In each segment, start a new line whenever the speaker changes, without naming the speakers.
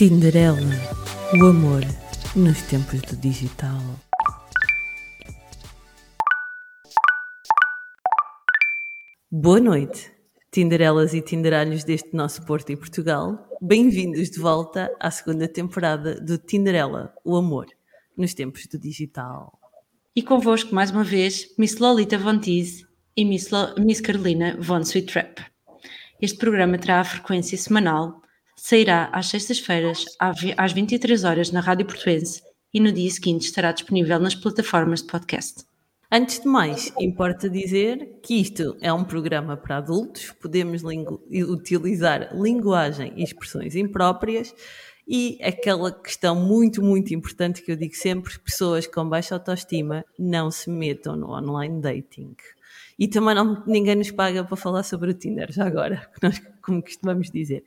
Tinderela, o amor nos tempos do digital. Boa noite, Tinderelas e Tinderalhos deste nosso Porto e Portugal. Bem-vindos de volta à segunda temporada do Tinderela, o amor nos tempos do digital.
E convosco, mais uma vez, Miss Lolita Von Teese e Miss, Lo Miss Carolina Von Sweet Trap. Este programa terá a frequência semanal Sairá às sextas-feiras, às 23 horas na Rádio Portuense e no dia seguinte estará disponível nas plataformas de podcast.
Antes de mais, importa dizer que isto é um programa para adultos, podemos lingu utilizar linguagem e expressões impróprias e aquela questão muito, muito importante que eu digo sempre: pessoas com baixa autoestima não se metam no online dating. E também não, ninguém nos paga para falar sobre o Tinder, já agora, como costumamos dizer.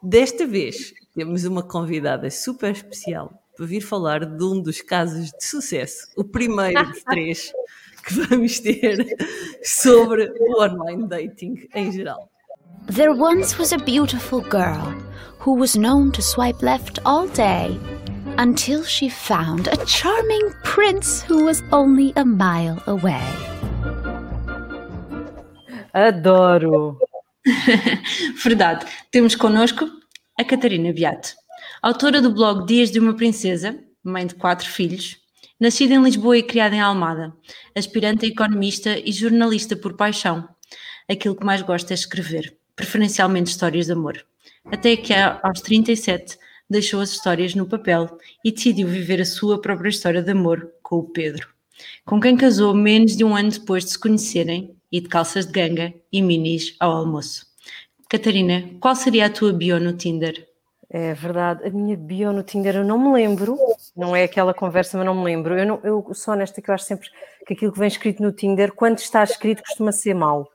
Desta vez temos uma convidada super especial para vir falar de um dos casos de sucesso, o primeiro de três que vamos ter sobre o online dating em geral.
There once was a beautiful girl who was known to swipe left all day until she found a charming prince who was only a mile away.
Adoro!
Verdade. Temos connosco a Catarina Beato, autora do blog Dias de uma Princesa, mãe de quatro filhos, nascida em Lisboa e criada em Almada, aspirante a economista e jornalista por paixão. Aquilo que mais gosta é escrever, preferencialmente histórias de amor. Até que aos 37 deixou as histórias no papel e decidiu viver a sua própria história de amor com o Pedro, com quem casou menos de um ano depois de se conhecerem e de calças de ganga e minis ao almoço. Catarina, qual seria a tua bio no Tinder?
É verdade, a minha bio no Tinder eu não me lembro, não é aquela conversa, mas não me lembro. Eu, não, eu sou honesta que eu acho sempre que aquilo que vem escrito no Tinder, quando está escrito, costuma ser mau,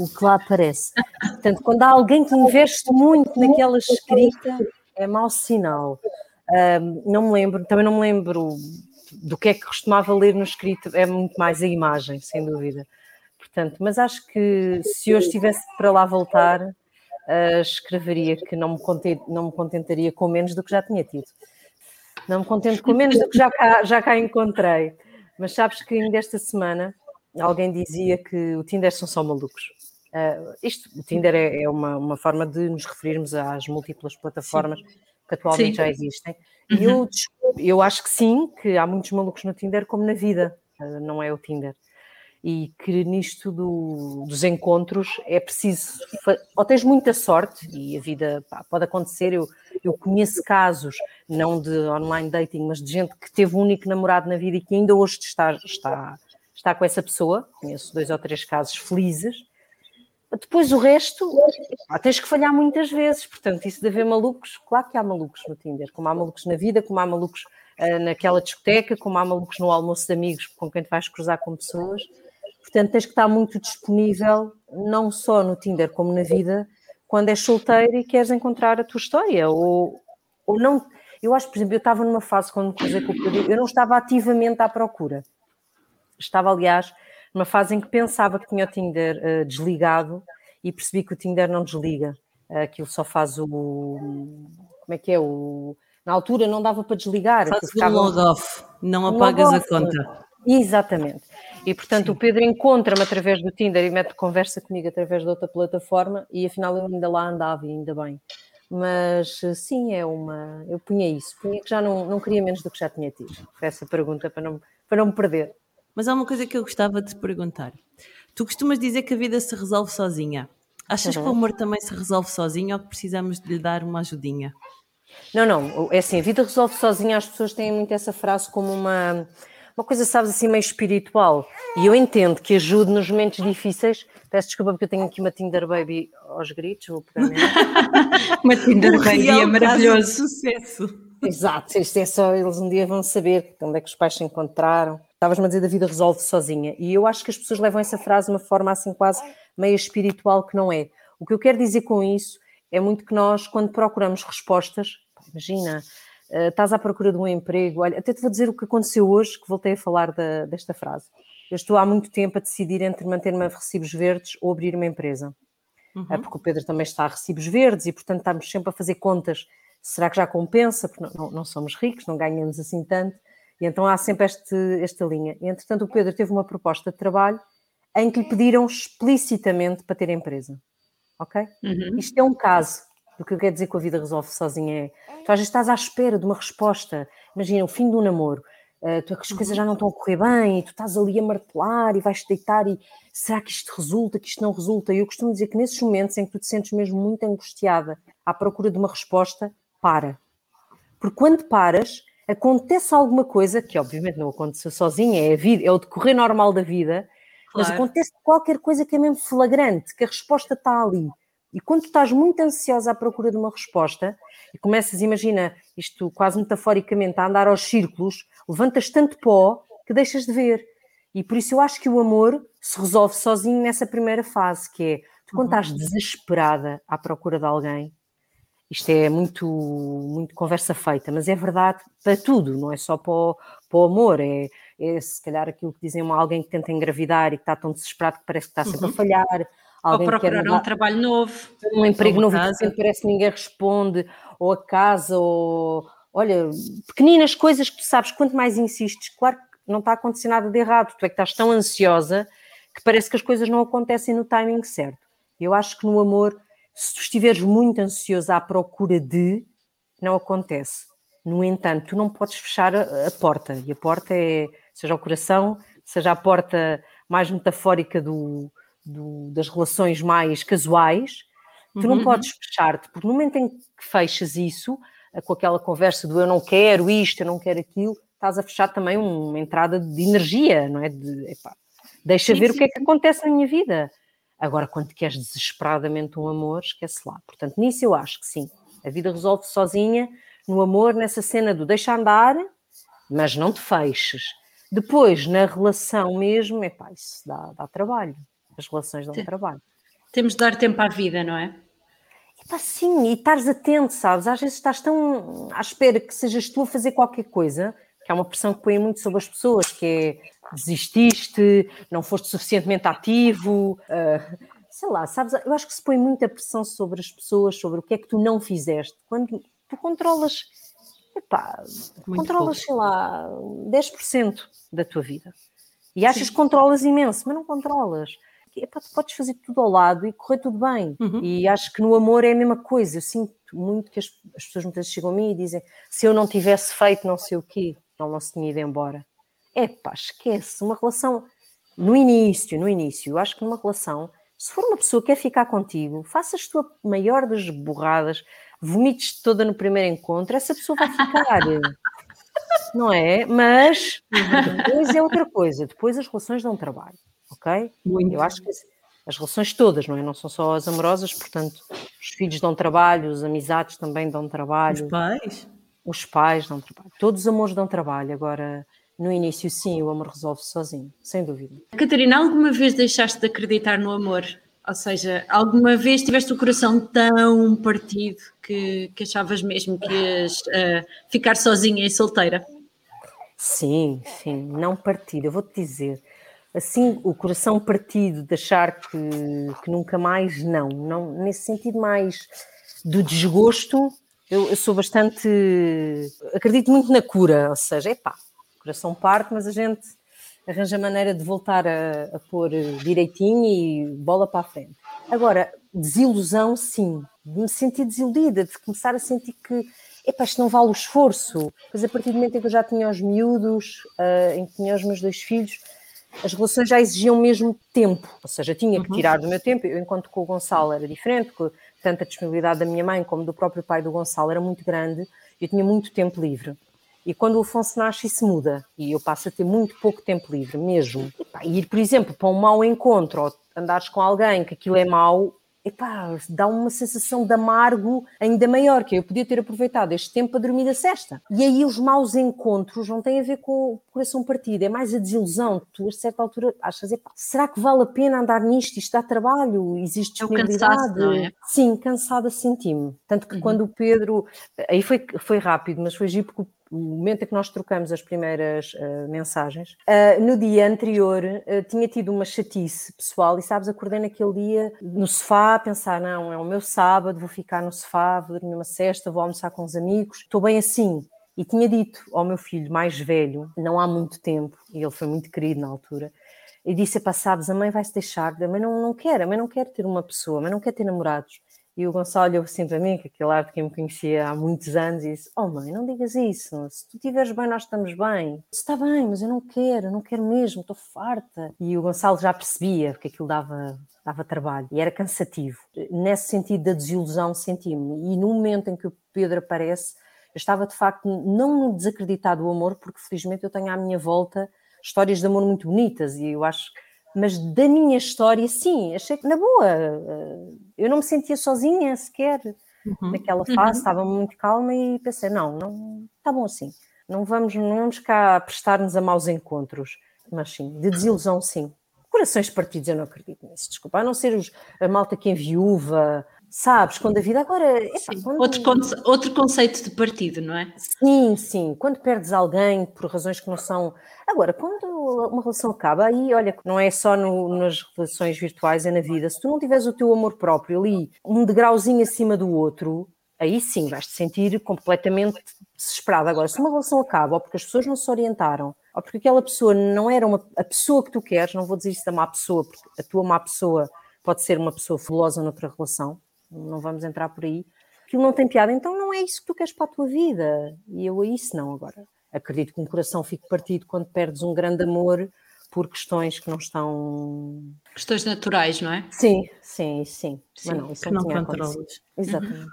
o que lá aparece. Portanto, quando há alguém que investe muito naquela escrita, é mau sinal. Um, não me lembro, também não me lembro do que é que costumava ler no escrito, é muito mais a imagem, sem dúvida. Portanto, mas acho que se hoje estivesse para lá voltar, uh, escreveria que não me, content, não me contentaria com menos do que já tinha tido. Não me contento com menos do que já cá, já cá encontrei. Mas sabes que ainda esta semana alguém dizia que o Tinder são só malucos. Uh, isto, o Tinder é, é, uma, uma forma de nos referirmos às múltiplas plataformas sim. que atualmente sim. já existem. Uhum. Eu, eu acho que sim, que há muitos malucos no Tinder, como na vida, uh, não é o Tinder e que nisto do, dos encontros é preciso, ou tens muita sorte, e a vida pá, pode acontecer, eu, eu conheço casos, não de online dating, mas de gente que teve um único namorado na vida e que ainda hoje está, está, está com essa pessoa, conheço dois ou três casos felizes, depois o resto, pá, tens que falhar muitas vezes, portanto, isso de haver malucos, claro que há malucos no Tinder, como há malucos na vida, como há malucos uh, naquela discoteca, como há malucos no almoço de amigos com quem te vais cruzar com pessoas, Portanto, tens que estar muito disponível, não só no Tinder como na vida, quando és solteiro e queres encontrar a tua história. Ou, ou não. Eu acho, por exemplo, eu estava numa fase quando cruzei com o Pedro, eu não estava ativamente à procura. Estava, aliás, numa fase em que pensava que tinha o Tinder uh, desligado e percebi que o Tinder não desliga. Uh, aquilo só faz o. Como é que é? O, na altura não dava para desligar.
Faz o log-off, não apagas a conta.
Exatamente. E portanto sim. o Pedro encontra-me através do Tinder e mete conversa comigo através de outra plataforma e afinal eu ainda lá andava e ainda bem. Mas sim, é uma. Eu punha isso, punha que já não, não queria menos do que já tinha tido. Foi essa pergunta para não, para não me perder.
Mas há uma coisa que eu gostava de te perguntar. Tu costumas dizer que a vida se resolve sozinha. Achas uhum. que o amor também se resolve sozinho ou que precisamos de lhe dar uma ajudinha?
Não, não. É assim, a vida resolve sozinha. As pessoas têm muito essa frase como uma uma coisa, sabes, assim, meio espiritual. E eu entendo que ajude nos momentos difíceis. Peço desculpa porque eu tenho aqui uma Tinder Baby aos gritos, vou pegar
Uma Tinder Baby é maravilhoso.
sucesso.
Exato, isto é só, eles um dia vão saber onde é que os pais se encontraram. Estavas-me a dizer da vida resolve sozinha. E eu acho que as pessoas levam essa frase de uma forma assim quase meio espiritual que não é. O que eu quero dizer com isso é muito que nós, quando procuramos respostas, imagina, uh, estás à procura de um emprego. Olha, até te vou dizer o que aconteceu hoje, que voltei a falar da, desta frase. Eu estou há muito tempo a decidir entre manter-me a recibos verdes ou abrir uma empresa. uhum. é porque o Pedro também está a recibos verdes e, portanto, estamos sempre a fazer contas. Será que já compensa? Porque não, não, não somos ricos, não ganhamos assim tanto. E então há sempre este, esta linha. E, entretanto, o Pedro teve uma proposta de trabalho em que lhe pediram explicitamente para ter empresa. Ok? Uhum. Isto é um caso do que eu quero dizer com a vida resolve sozinha. É, tu às vezes estás à espera de uma resposta. Imagina, o fim um namoro. Uh, tu, as coisas já não estão a correr bem e tu estás ali a martelar e vais-te deitar e será que isto resulta, que isto não resulta? E eu costumo dizer que nesses momentos em que tu te sentes mesmo muito angustiada à procura de uma resposta, para. Porque quando paras, acontece alguma coisa, que obviamente não aconteceu sozinha, é a vida, é o decorrer normal da vida, claro. mas acontece qualquer coisa que é mesmo flagrante, que a resposta está ali. E quando tu estás muito ansiosa à procura de uma resposta, e começas, imagina, isto quase metaforicamente, a andar aos círculos, levantas tanto pó que deixas de ver. E por isso eu acho que o amor se resolve sozinho nessa primeira fase, que é tu quando uhum. estás desesperada à procura de alguém, isto é muito, muito conversa feita, mas é verdade para tudo, não é só para o, para o amor, é, é se calhar aquilo que dizem alguém que tenta engravidar e que está tão desesperado que parece que está sempre uhum. a falhar.
Alguém ou procurar que um trabalho novo.
Um emprego novo que parece que ninguém responde, ou a casa, ou olha, pequeninas coisas que tu sabes, quanto mais insistes, claro que não está a acontecer nada de errado, tu é que estás tão ansiosa que parece que as coisas não acontecem no timing certo. Eu acho que no amor se tu estiveres muito ansioso à procura de, não acontece. No entanto, tu não podes fechar a, a porta, e a porta é, seja o coração, seja a porta mais metafórica do, do, das relações mais casuais, tu não uhum. podes fechar-te, porque no momento em que fechas isso, com aquela conversa do eu não quero isto, eu não quero aquilo, estás a fechar também uma entrada de energia, não é? De, epá, deixa sim, ver sim, o que é que acontece na minha vida. Agora, quando queres desesperadamente um amor, esquece lá. Portanto, nisso eu acho que sim. A vida resolve sozinha, no amor, nessa cena do deixa andar, mas não te feches. Depois, na relação mesmo, é pá, isso dá, dá trabalho. As relações dão Sim. trabalho.
Temos de dar tempo à vida, não é?
Epá, sim, e estares atento, sabes? Às vezes estás tão à espera que sejas tu a fazer qualquer coisa, que é uma pressão que põe muito sobre as pessoas, que é desististe, não foste suficientemente ativo, uh, sei lá, sabes? Eu acho que se põe muita pressão sobre as pessoas, sobre o que é que tu não fizeste. Quando tu controlas, epá, controlas, pouco. sei lá, 10% da tua vida. E achas Sim. que controlas imenso, mas não controlas. Epá, tu podes fazer tudo ao lado e correr tudo bem. Uhum. E acho que no amor é a mesma coisa. Eu sinto muito que as, as pessoas muitas vezes chegam a mim e dizem se eu não tivesse feito não sei o quê, não, não se tinha ido embora é pá, esquece, uma relação no início, no início, eu acho que numa relação, se for uma pessoa que quer ficar contigo, faças tu a maior das borradas, vomites toda no primeiro encontro, essa pessoa vai ficar. não é? Mas depois é outra coisa, depois as relações dão trabalho, ok? Muito. Eu acho que as relações todas, não é? Não são só as amorosas, portanto, os filhos dão trabalho, as amizades também dão trabalho.
Os pais?
Os pais dão trabalho. Todos os amores dão trabalho. Agora, no início, sim, o amor resolve-se sozinho, sem dúvida.
Catarina, alguma vez deixaste de acreditar no amor? Ou seja, alguma vez tiveste o coração tão partido que, que achavas mesmo que ias uh, ficar sozinha e solteira?
Sim, sim, não partido. Eu vou-te dizer, assim, o coração partido de achar que, que nunca mais, não, não. Nesse sentido mais do desgosto, eu, eu sou bastante. Acredito muito na cura, ou seja, é pá, coração parte, mas a gente arranja maneira de voltar a, a pôr direitinho e bola para a frente. Agora, desilusão, sim, de me sentir desiludida, de começar a sentir que epá, isto não vale o esforço. Pois a partir do momento em que eu já tinha os miúdos, uh, em que tinha os meus dois filhos, as relações já exigiam mesmo tempo, ou seja, tinha que uhum. tirar do meu tempo. Eu, enquanto com o Gonçalo era diferente, porque tanto a disponibilidade da minha mãe como do próprio pai do Gonçalo era muito grande, eu tinha muito tempo livre. E quando o Afonso nasce, isso muda. E eu passo a ter muito pouco tempo livre, mesmo. E ir, por exemplo, para um mau encontro, ou andares com alguém que aquilo é mau, epá, dá uma sensação de amargo ainda maior, que eu podia ter aproveitado este tempo para dormir a cesta. E aí os maus encontros não têm a ver com o coração partido, é mais a desilusão. Tu, a certa altura, achas, epá, será que vale a pena andar nisto? Isto dá trabalho? Existe disponibilidade? É um cansaço, é? Sim, cansada senti-me. Tanto que uhum. quando o Pedro... Aí foi, foi rápido, mas foi giro porque o momento em que nós trocamos as primeiras uh, mensagens, uh, no dia anterior uh, tinha tido uma chatice pessoal e, sabes, acordei naquele dia no sofá a pensar: não, é o meu sábado, vou ficar no sofá, vou dormir uma cesta, vou almoçar com os amigos, estou bem assim. E tinha dito ao meu filho mais velho, não há muito tempo, e ele foi muito querido na altura, e disse: pá, sabes, a mãe vai se deixar, a mãe não, não quer, a mãe não quer ter uma pessoa, a mãe não quer ter namorados. E o Gonçalo olhou assim para mim, que aquele arte que me conhecia há muitos anos, e disse: Oh mãe, não digas isso. Se tu estiveres bem, nós estamos bem. Está bem, mas eu não quero, eu não quero mesmo, estou farta. E o Gonçalo já percebia que aquilo dava, dava trabalho e era cansativo. Nesse sentido da desilusão, senti-me. E no momento em que o Pedro aparece, eu estava de facto não no desacreditar do amor, porque felizmente eu tenho à minha volta histórias de amor muito bonitas e eu acho que mas da minha história, sim, achei que na boa, eh, eu não me sentia sozinha sequer uhum. naquela fase, uhum. estava muito calma e pensei, não, não, está bom assim, não vamos, não vamos cá prestar-nos a maus encontros, mas sim, de desilusão sim. Corações partidos, eu não acredito nisso, desculpa, a não ser os, a malta que enviúva, Sabes, quando a vida agora. Epa, quando...
outro, conce... outro conceito de partido, não é?
Sim, sim. Quando perdes alguém por razões que não são. Agora, quando uma relação acaba, aí, olha, não é só no, nas relações virtuais, é na vida. Se tu não tiveres o teu amor próprio ali, um degrauzinho acima do outro, aí sim vais te sentir completamente desesperado. Agora, se uma relação acaba, ou porque as pessoas não se orientaram, ou porque aquela pessoa não era uma, a pessoa que tu queres, não vou dizer isso da má pessoa, porque a tua má pessoa pode ser uma pessoa fabulosa noutra relação não vamos entrar por aí. Aquilo não tem piada, então não é isso que tu queres para a tua vida. E eu a isso não agora. Acredito que um coração fique partido quando perdes um grande amor por questões que não estão.
Questões naturais, não é?
Sim, sim, sim.
sim Mas não, isso que não, não controlas.
Exatamente. Uhum.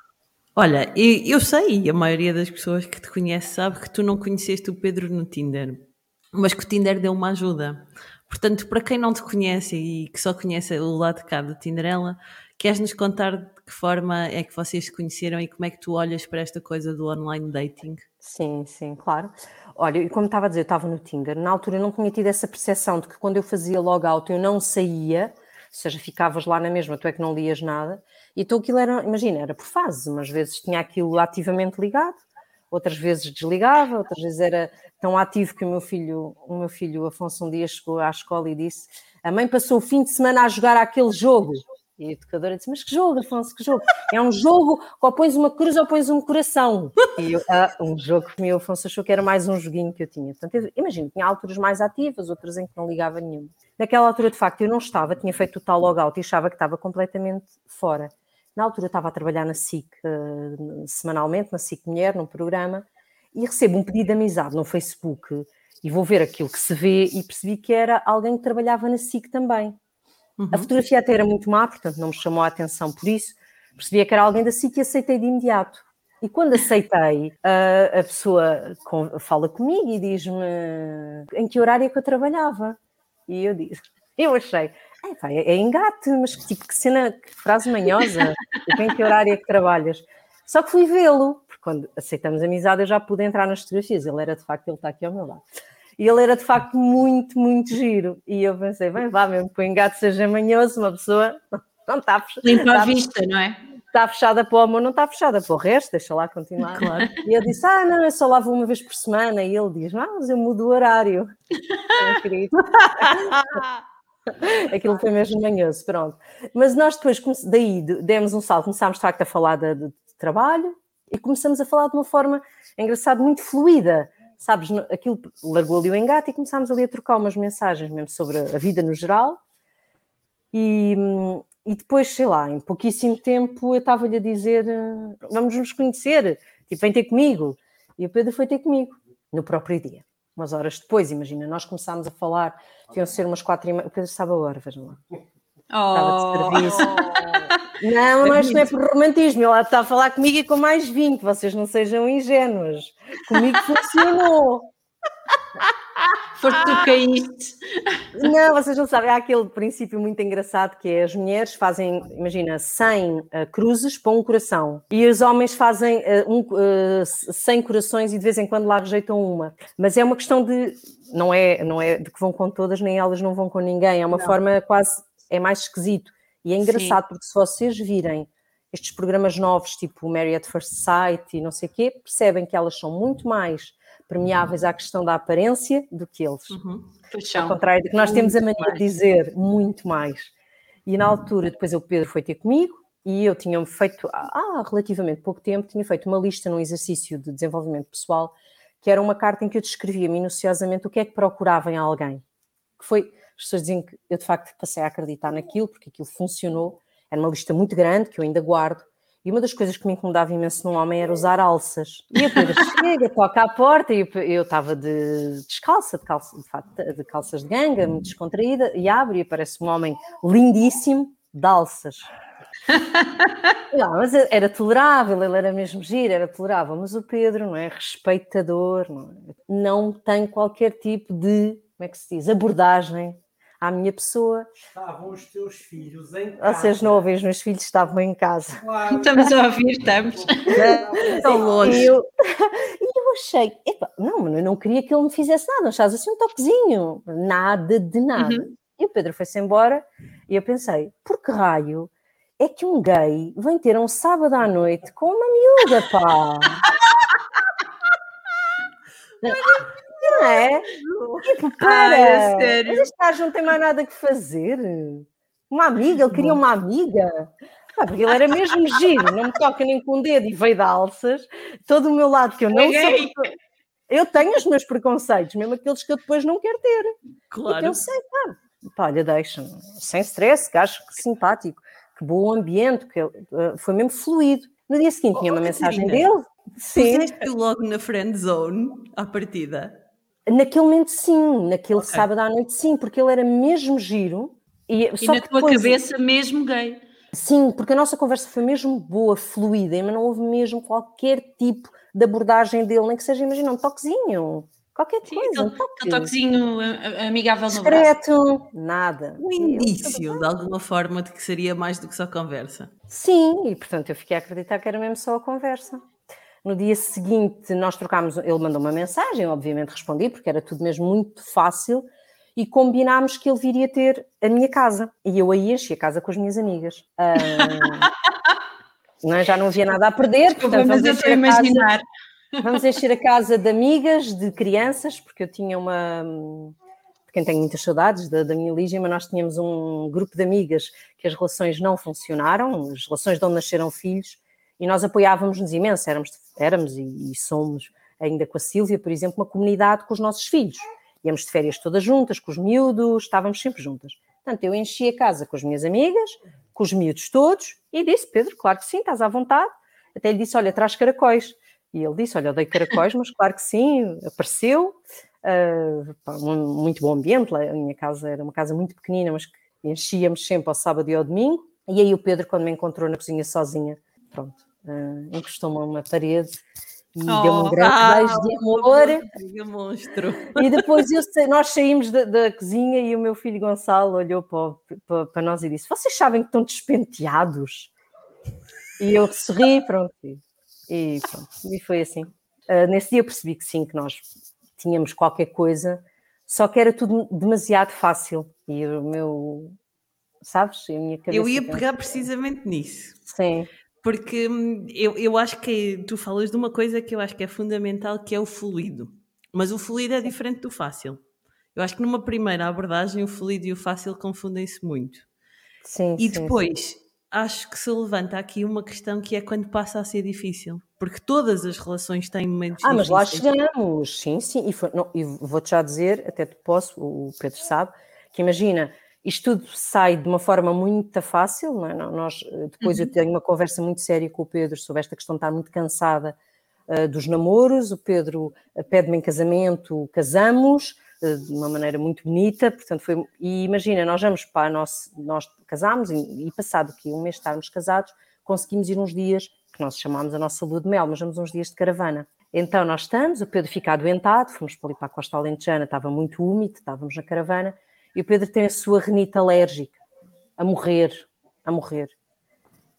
Olha, eu sei, e a maioria das pessoas que te conhece sabe que tu não conheceste o Pedro no Tinder, mas que o Tinder deu uma ajuda. Portanto, para quem não te conhece e que só conhece o lado de cá do Tinderela, Queres-nos contar que forma é que vocês se conheceram e como é que tu olhas para esta coisa do online dating?
Sim, sim, claro. Olha, como estava a dizer, eu estava no Tinder. Na altura eu não tinha tido essa percepção de que quando eu fazia logout eu não saía, ou seja, ficavas lá na mesma, tu é que não lias nada. E então aquilo era, imagina, era por fases. Umas vezes tinha aquilo ativamente ligado, outras vezes desligava, outras vezes era tão ativo que o meu filho, o meu filho Afonso um dia chegou à escola e disse: "A mãe passou o fim de semana a jogar aquele jogo". E a educadora disse: Mas que jogo, Afonso, que jogo? É um jogo, ou pões uma cruz ou pões um coração. E eu, ah, um jogo que o Afonso achou que era mais um joguinho que eu tinha. Portanto, imagino, tinha alturas mais ativas, outras em que não ligava nenhuma. Naquela altura, de facto, eu não estava, tinha feito o tal logout e achava que estava completamente fora. Na altura, estava a trabalhar na SIC uh, semanalmente, na SIC Mulher, num programa, e recebo um pedido de amizade no Facebook e vou ver aquilo que se vê e percebi que era alguém que trabalhava na SIC também. Uhum. A fotografia até era muito má, portanto não me chamou a atenção por isso. Percebia que era alguém da SIC e aceitei de imediato. E quando aceitei, a, a pessoa fala comigo e diz-me em que horário é que eu trabalhava. E eu disse, eu achei, é, pá, é, é engate, mas que tipo, que cena, que frase manhosa, em que horário é que trabalhas? Só que fui vê-lo, porque quando aceitamos amizade eu já pude entrar nas fotografias, ele era de facto, ele está aqui ao meu lado. E ele era de facto muito, muito giro. E eu pensei, bem, vá mesmo que o engate seja manhoso, uma pessoa não está fechada.
Limpa a vista, não é?
Está fechada para o amor, não está fechada para o resto, deixa lá continuar. Claro. E eu disse, ah, não, eu só lavo uma vez por semana. E ele diz, não, mas eu mudo o horário. Aquilo foi mesmo manhoso, pronto. Mas nós depois, daí, demos um salto, começámos de facto a falar de, de trabalho e começamos a falar de uma forma, engraçada, muito fluida sabes, aquilo largou ali o engate e começámos ali a trocar umas mensagens mesmo sobre a vida no geral. E, e depois, sei lá, em pouquíssimo tempo eu estava-lhe a dizer: vamos nos conhecer, tipo, vem ter comigo. E o Pedro foi ter comigo no próprio dia. Umas horas depois, imagina, nós começámos a falar, deviam ser umas quatro e meia. O Pedro estava a hora, vejam lá. Oh. Estava de serviço. Não, mas não é por romantismo. Ela está a falar comigo e com mais 20. Vocês não sejam ingênuos. Comigo funcionou.
Foste tu caíste.
Não, vocês não sabem. Há aquele princípio muito engraçado que é as mulheres fazem, imagina, 100 uh, cruzes para um coração e os homens fazem uh, um, uh, 100 corações e de vez em quando lá rejeitam uma. Mas é uma questão de. Não é, não é de que vão com todas, nem elas não vão com ninguém. É uma não. forma quase. É mais esquisito e é engraçado Sim. porque se vocês virem estes programas novos, tipo Mary at First Sight e não sei o quê, percebem que elas são muito mais permeáveis à questão da aparência do que eles.
Uhum.
Ao contrário do que nós temos a mania de dizer, muito mais. E na altura, depois o Pedro foi ter comigo e eu tinha feito, há relativamente pouco tempo, tinha feito uma lista num exercício de desenvolvimento pessoal, que era uma carta em que eu descrevia minuciosamente o que é que procurava em alguém. Que foi, as pessoas dizem que eu de facto passei a acreditar naquilo, porque aquilo funcionou. Era uma lista muito grande, que eu ainda guardo, e uma das coisas que me incomodava imenso num homem era usar alças. E a Pedro chega, toca à porta, e eu estava de descalça, de, calça, de, fato, de calças de ganga, muito descontraída, e abre e aparece um homem lindíssimo de alças. Não, mas era tolerável, ele era mesmo giro, era tolerável, mas o Pedro não é respeitador, não, é? não tem qualquer tipo de, como é que se diz, abordagem à minha pessoa.
Estavam os teus filhos em casa.
Vocês não ouvem, os meus filhos estavam em casa.
Claro. Estamos a ouvir, estamos.
Tão longe.
E eu, e eu achei, epa, não, eu não queria que ele me fizesse nada, achas assim um toquezinho, nada de nada. Uhum. E o Pedro foi-se embora e eu pensei, por que raio é que um gay vem ter um sábado à noite com uma miúda, pá? Não é? Tipo, para!
Ai, é sério?
Mas este gajo não tem mais nada que fazer. Uma amiga, ele queria uma amiga. Ah, porque ele era mesmo giro, não me toca nem com o dedo e veio de alças. Todo o meu lado que eu não sei. Eu tenho os meus preconceitos, mesmo aqueles que eu depois não quero ter.
Claro.
E eu sei, pá, pá olha, deixa-me. Sem stress, gajo que simpático, que bom ambiente, que uh, foi mesmo fluido. No dia seguinte oh, tinha uma mensagem dele.
Sim. Puseste logo na friend zone à partida?
Naquele momento, sim. Naquele okay. sábado à noite, sim, porque ele era mesmo giro.
E, e na tua depois... cabeça, mesmo gay.
Sim, porque a nossa conversa foi mesmo boa, fluida, mas não houve mesmo qualquer tipo de abordagem dele, nem que seja, imagina, um toquezinho, qualquer Sim, coisa.
Um, toque. um toquezinho amigável
Discreto,
no braço.
nada.
Um indício, de alguma forma, de que seria mais do que só conversa.
Sim, e portanto eu fiquei a acreditar que era mesmo só a conversa. No dia seguinte, nós trocámos, ele mandou uma mensagem, obviamente respondi, porque era tudo mesmo muito fácil, e combinámos que ele viria ter a minha casa. E eu aí enchi a casa com as minhas amigas. não é? Já não havia nada a perder, portanto,
vamos encher, a imaginar.
Casa, vamos encher a casa de amigas, de crianças, porque eu tinha uma. Quem tem muitas saudades da, da minha Lígia, mas nós tínhamos um grupo de amigas que as relações não funcionaram, as relações de onde nasceram filhos, e nós apoiávamos-nos imenso, éramos, éramos e, e somos ainda com a Sílvia, por exemplo, uma comunidade com os nossos filhos. Íamos de férias todas juntas, com os miúdos, estávamos sempre juntas. Portanto, eu enchi a casa com as minhas amigas, com os miúdos todos, e disse, Pedro, claro que sim, estás à vontade. Até lhe disse, olha, traz caracóis. E ele disse, olha, eu dei caracóis, mas claro que sim, apareceu. Uh, muito bom ambiente, a minha casa era uma casa muito pequenina, mas que enchíamos sempre ao sábado e ao domingo. E aí o Pedro, quando me encontrou na cozinha sozinha, pronto, uh, encostou-me a uma parede e oh, deu-me um grande ah, beijo de amor.
monstro.
E depois eu, nós saímos da, da, cozinha e o meu filho Gonçalo olhou para, para, para, nós e disse: Vocês sabem que estão despenteados? E eu sorri, pronto. E, pronto, e foi assim. Uh, nesse dia eu percebi que sim, que nós tínhamos qualquer coisa, só que era tudo demasiado fácil. E o meu. Sabes? A minha cabeça.
Eu ia pegar precisamente nisso.
Sim.
Porque hum, eu, eu acho que tu falas de uma coisa que eu acho que é fundamental, que é o fluido. Mas o fluido é diferente do fácil. Eu acho que numa primeira abordagem o fluido e o fácil confundem-se muito.
Sim,
e
sim,
depois
sim.
acho que se levanta aqui uma questão que é quando passa a ser difícil. Porque todas as relações têm momentos
ah,
difíceis.
Ah, mas lá chegamos, sim, sim. E, e vou-te já dizer, até te posso, o Pedro sabe, que imagina, isto tudo sai de uma forma muito fácil, não é? Nós, eh, depois uhum. eu tenho uma conversa muito séria com o Pedro sobre esta questão de estar muito cansada uh, dos namoros. O Pedro eh, pede-me em casamento, casamos uh, de uma maneira muito bonita, portanto foi. E imagina, nós vamos para nós, nós casámos e, e passado aqui um mês de estarmos casados, conseguimos ir uns dias que nós chamámos a nossa lua de mel, mas vamos uns dias de caravana. Então nós estamos, o Pedro fica adoentado, fomos para ali para a Costa Alentejana, estava muito úmido, estávamos na caravana e o Pedro tem a sua renita alérgica, a morrer, a morrer.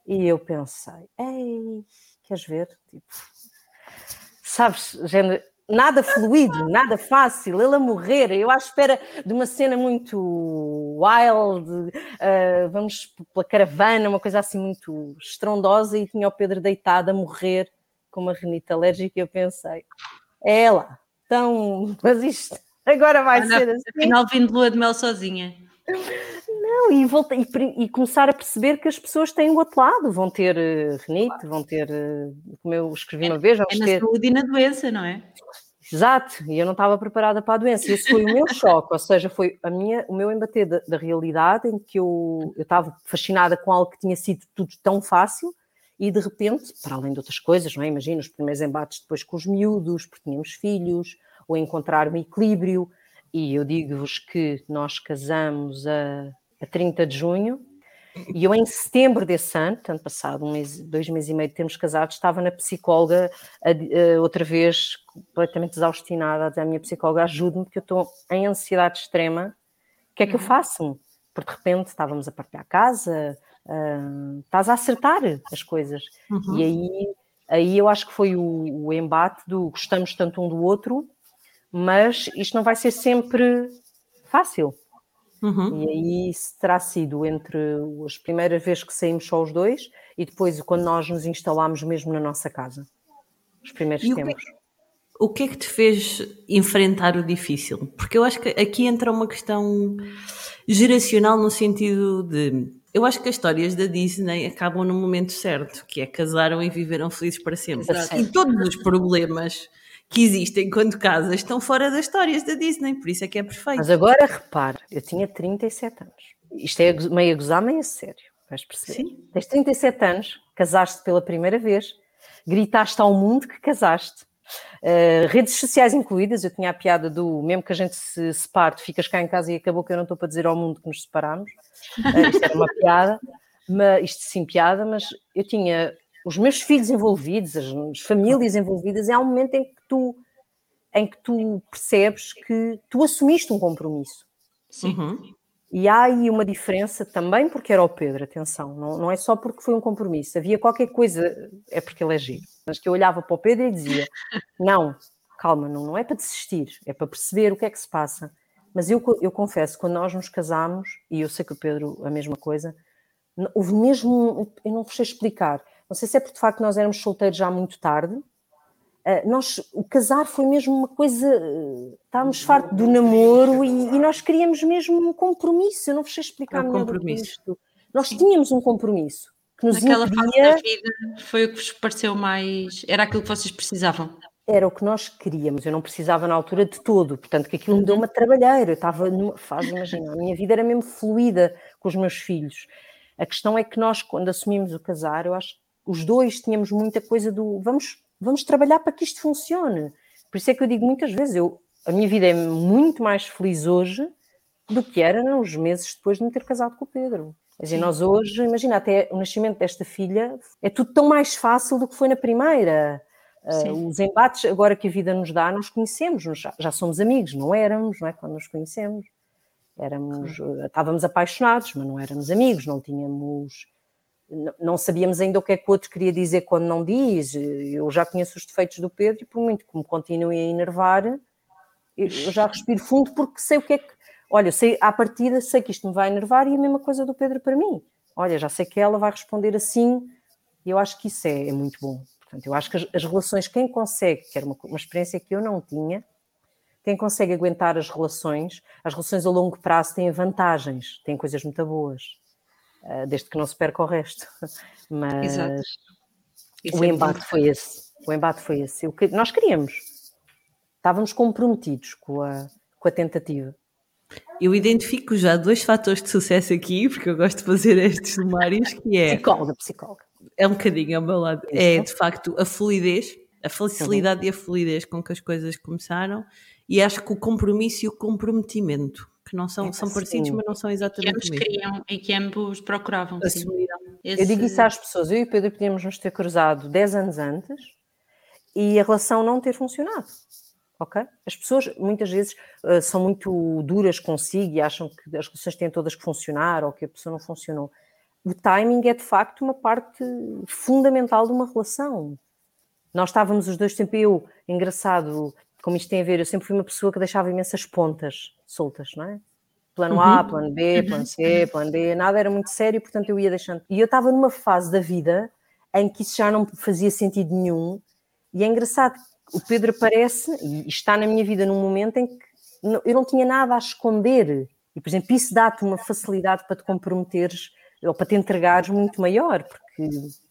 E eu pensei, ei, queres ver? Tipo, sabes, género, nada fluido, nada fácil, ele a morrer, eu à espera de uma cena muito wild, uh, vamos pela caravana, uma coisa assim muito estrondosa, e tinha o Pedro deitado a morrer com uma renita alérgica, e eu pensei, é ela, tão. Mas isto agora vai ser assim.
Afinal, vim de lua de mel sozinha.
Não, e, volta, e, e começar a perceber que as pessoas têm o outro lado, vão ter eh, renite, vão ter, eh, como eu escrevi uma vez,
É
vamos
na
ter.
saúde e na doença, não é?
Exato, e eu não estava preparada para a doença. Esse foi o meu choque, ou seja, foi a minha, o meu embater da, da realidade em que eu, eu estava fascinada com algo que tinha sido tudo tão fácil e de repente, para além de outras coisas, não é? Imagina os primeiros embates depois com os miúdos, porque tínhamos filhos, ou encontrar um equilíbrio. E eu digo-vos que nós casamos a, a 30 de junho e eu, em setembro desse ano, ano passado, um mês, dois meses e meio de termos casado, estava na psicóloga a a outra vez, completamente exaustinada, a dizer à minha psicóloga: ajude-me, porque eu estou em ansiedade extrema. O que é que eu faço? Porque de repente estávamos a partilhar a casa, ah, estás a acertar as coisas.
Uhum.
E aí, aí eu acho que foi o, o embate do gostamos tanto um do outro, mas isto não vai ser sempre fácil.
Uhum.
E aí terá sido entre as primeiras vezes que saímos só os dois e depois quando nós nos instalámos mesmo na nossa casa. Os primeiros
E o que é
tempos.
O que é que te fez enfrentar o difícil? Porque eu acho que aqui entra uma questão geracional no sentido de. Eu acho que as histórias da Disney acabam no momento certo, que é casaram e viveram felizes para sempre.
Exato.
E todos os problemas que existem quando casas estão fora das histórias da Disney, por isso é que é perfeito.
Mas agora repare, eu tinha 37 anos. Isto é meio a gozar, meio a sério. Vais perceber.
Sim.
Tens 37 anos, casaste pela primeira vez, gritaste ao mundo que casaste. Uh, redes sociais incluídas, eu tinha a piada do mesmo que a gente se separe, tu ficas cá em casa e acabou que eu não estou para dizer ao mundo que nos separámos. Uh, isto era uma piada, mas, isto sim piada, mas eu tinha os meus filhos envolvidos, as, as famílias envolvidas, há um momento em que tu em que tu percebes que tu assumiste um compromisso.
Sim.
Uhum.
E há aí uma diferença também porque era o Pedro, atenção, não, não é só porque foi um compromisso, havia qualquer coisa, é porque ele é giro, mas que eu olhava para o Pedro e dizia: Não, calma, não, não é para desistir, é para perceber o que é que se passa. Mas eu, eu confesso, quando nós nos casámos, e eu sei que o Pedro a mesma coisa, houve mesmo, eu não vos sei explicar, não sei se é porque de facto nós éramos solteiros já muito tarde, Uh, nós, o casar foi mesmo uma coisa. uh, Estávamos fartos do namoro e, e nós queríamos mesmo um compromisso. Eu não vos sei explicar
Um
melhor
compromisso.
isto. Nós tínhamos um compromisso que nos
Naquela fase da
impedia,
vida foi o que vos pareceu mais. Era aquilo que vocês precisavam.
era o que nós queríamos. Eu não precisava na altura de todo, portanto, que aquilo me deu uma trabalheira. Eu estava numa fase, imagina, a minha vida era mesmo fluida com os meus filhos. A questão é que nós, quando assumimos o casar, eu acho que os dois tínhamos muita coisa do vamos, vamos trabalhar para que isto funcione. Por isso é que eu digo muitas vezes, eu, a minha vida é muito mais feliz hoje do que era nos meses depois de me ter casado com o Pedro. Quer dizer, nós hoje, imagina, até o nascimento desta filha é tudo tão mais fácil do que foi na primeira. Uh, os embates agora que a vida nos dá, nós conhecemos, já, já somos amigos, não éramos, não é? Quando nos conhecemos. Éramos, uh, estávamos apaixonados, mas não éramos amigos, não tínhamos, não sabíamos ainda o que é que o outro queria dizer quando não diz. Eu já conheço os defeitos do Pedro e por muito que me continue a enervar, eu já respiro fundo porque sei o que é que. Olha, sei, à partida sei que isto me vai enervar e a mesma coisa do Pedro para mim. Olha, já sei que ela vai responder assim e eu acho que isso é, é muito bom. Portanto, eu acho que as, as relações, quem consegue, que era uma, uma experiência que eu não tinha, quem consegue aguentar as relações, as relações a longo prazo têm vantagens, têm coisas muito boas, desde que não se perca o resto. Mas
Exato. Isso
o
é
embate foi esse. O embate foi esse. O que nós queríamos. Estávamos comprometidos com a, com a tentativa.
Eu identifico já dois fatores de sucesso aqui, porque eu gosto de fazer estes sumários, que é,
Psicóloga, psicóloga.
é um bocadinho ao meu lado, é de facto a fluidez, a facilidade
Uhum.
e a fluidez com que as coisas começaram, e acho que o compromisso e o comprometimento, que não são, são
Sim.
parecidos, mas não são exatamente
ambos
o mesmo.
queriam e que ambos procuravam. Sim.
Assumiram.
Eu digo isso às pessoas. Eu e o Pedro podíamos nos ter cruzado 10 anos antes e a relação não ter funcionado. Ok? As pessoas muitas vezes uh, são muito duras consigo e acham que as relações têm todas que funcionar ou que a pessoa não funcionou. O timing é de facto uma parte fundamental de uma relação. Nós estávamos os dois sempre eu, engraçado, como isto tem a ver, eu sempre fui uma pessoa que deixava imensas pontas soltas, não é? Plano A, plano B, plano C, plano D, nada era muito sério, portanto eu ia deixando. E eu estava numa fase da vida em que isso já não fazia sentido nenhum, e é engraçado o Pedro aparece e está na minha vida num momento em que eu não tinha nada a esconder. E, por exemplo, isso dá-te uma facilidade para te comprometeres ou para te entregares muito maior, porque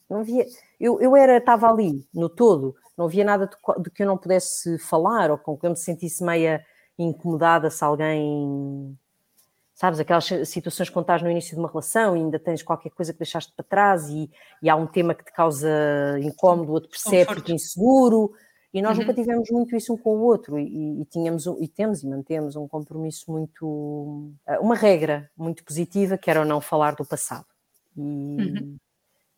não havia. Eu, eu era, estava ali, no todo, não havia nada de, de que eu não pudesse falar ou com que eu me sentisse meia incomodada se alguém. Sabes, aquelas situações que estás no início de uma relação e ainda tens qualquer coisa que deixaste para trás e, e há um tema que te causa incómodo, o outro percebe-te inseguro, e nós uhum. nunca tivemos muito isso um com o outro e, e, tínhamos e temos e mantemos um compromisso muito eh, uma regra muito positiva que era o não falar do passado e, uhum.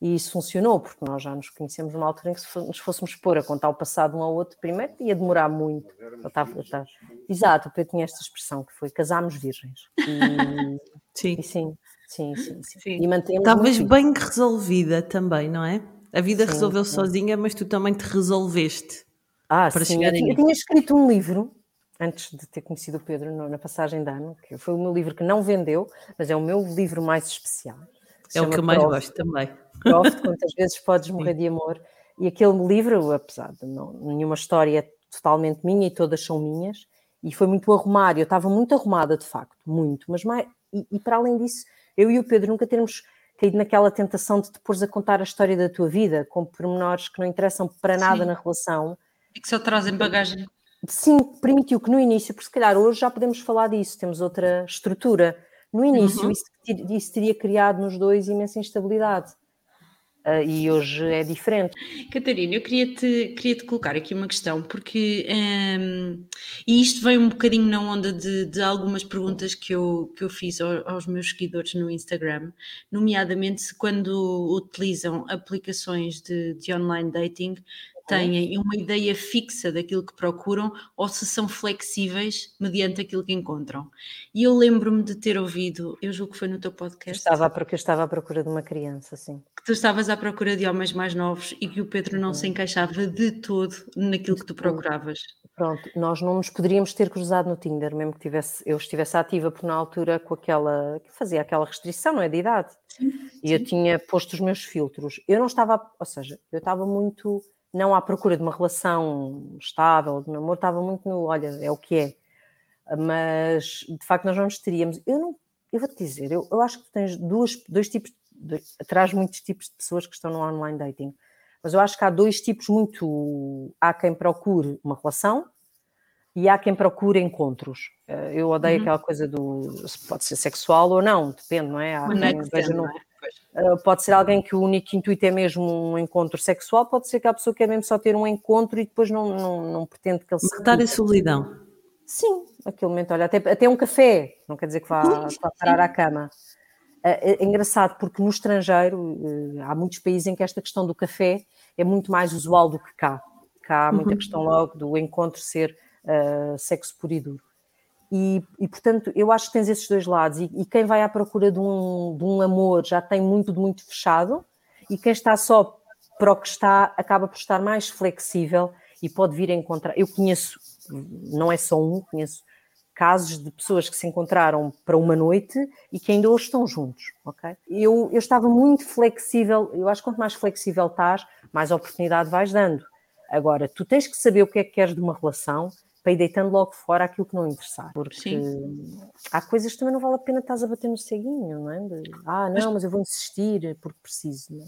E, isso funcionou porque nós já nos conhecemos numa altura em que se nos fôssemos pôr a contar o passado um ao outro primeiro ia demorar muito eu estava, eu estava... exato eu tinha esta expressão que foi casámos virgens e, sim. E sim Sim, sim, sim. sim. E
mantemos Estavas bem resolvida também, não é? A vida sim, resolveu sim. sozinha, mas tu também te resolveste.
Ah, para sim. chegar eu, eu tinha escrito um livro antes de ter conhecido o Pedro na passagem de ano, que foi o meu livro que não vendeu, mas é o meu livro mais especial.
É o que eu mais Prof, gosto também.
Prof, quantas vezes podes morrer de amor. E aquele livro, apesar de não, nenhuma história é totalmente minha e todas são minhas, e foi muito arrumar, eu estava muito arrumada de facto, muito, mas mais, e, e, para além disso, eu e o Pedro nunca termos caído naquela tentação de te pôres a contar a história da tua vida, com pormenores que não interessam para nada Sim. na relação,
e que só trazem bagagem.
Sim, permitiu que no início, porque se calhar hoje já podemos falar disso, temos outra estrutura. No início, uhum. isso, isso, teria criado nos dois imensa instabilidade. Uh, e hoje é diferente.
Catarina, eu queria-te queria -te colocar aqui uma questão, porque um, e isto vem um bocadinho na onda de, de algumas perguntas que eu, que eu fiz aos, aos meus seguidores no Instagram, nomeadamente quando utilizam aplicações de, de online dating, têm uma ideia fixa daquilo que procuram ou se são flexíveis mediante aquilo que encontram. E eu lembro-me de ter ouvido, eu julgo que foi no teu podcast.
Estava porque eu estava à procura de uma criança, sim.
Que tu estavas à procura de homens mais novos e que o Pedro não se encaixava de todo naquilo que tu procuravas.
Pronto, nós não nos poderíamos ter cruzado no Tinder, mesmo que tivesse, eu estivesse ativa por na altura com aquela, que fazia aquela restrição, não é, de idade. Sim, e sim. eu tinha posto os meus filtros. Eu não estava, ou seja, eu estava muito não à procura de uma relação estável, de namoro, estava muito no, olha, é o que é. Mas, de facto, nós não nos teríamos. Eu não, eu vou-te dizer, eu, eu acho que tens duas, dois tipos, atrás muitos tipos de pessoas que estão no online dating, mas eu acho que há dois tipos muito. Há quem procure uma relação e há quem procure encontros. Eh, eu odeio uhum. aquela coisa do. pode ser sexual ou não, depende, não é? Há quem veja no, Uh, pode ser alguém que o único intuito é mesmo um encontro sexual, pode ser que a pessoa quer mesmo só ter um encontro e depois não, não, não pretende que ele
se. Matar em solidão.
Sim, aquele momento, olha, até, até um café, não quer dizer que vá, vá parar à cama. Uh, é, é, engraçado porque no estrangeiro uh, há muitos países em que esta questão do café é muito mais usual do que cá. Cá há muita uhum. questão logo do encontro ser sexo puro e duro. E, e, portanto, eu acho que tens esses dois lados. E, e, quem vai à procura de um, de um amor já tem muito de muito fechado, e quem está só para o que está acaba por estar mais flexível e pode vir a encontrar. Eu conheço, não é só um, conheço casos de pessoas que se encontraram para uma noite e que ainda hoje estão juntos, ok? Eu, eu estava muito flexível, eu acho que quanto mais flexível estás, mais oportunidade vais dando. Agora, tu tens que saber o que é que queres de uma relação, para ir deitando logo fora aquilo que não interessar. Porque Sim. há coisas que também não vale a pena estás a bater no ceguinho, não é? De, ah, não, mas, mas eu vou insistir porque preciso. Não é?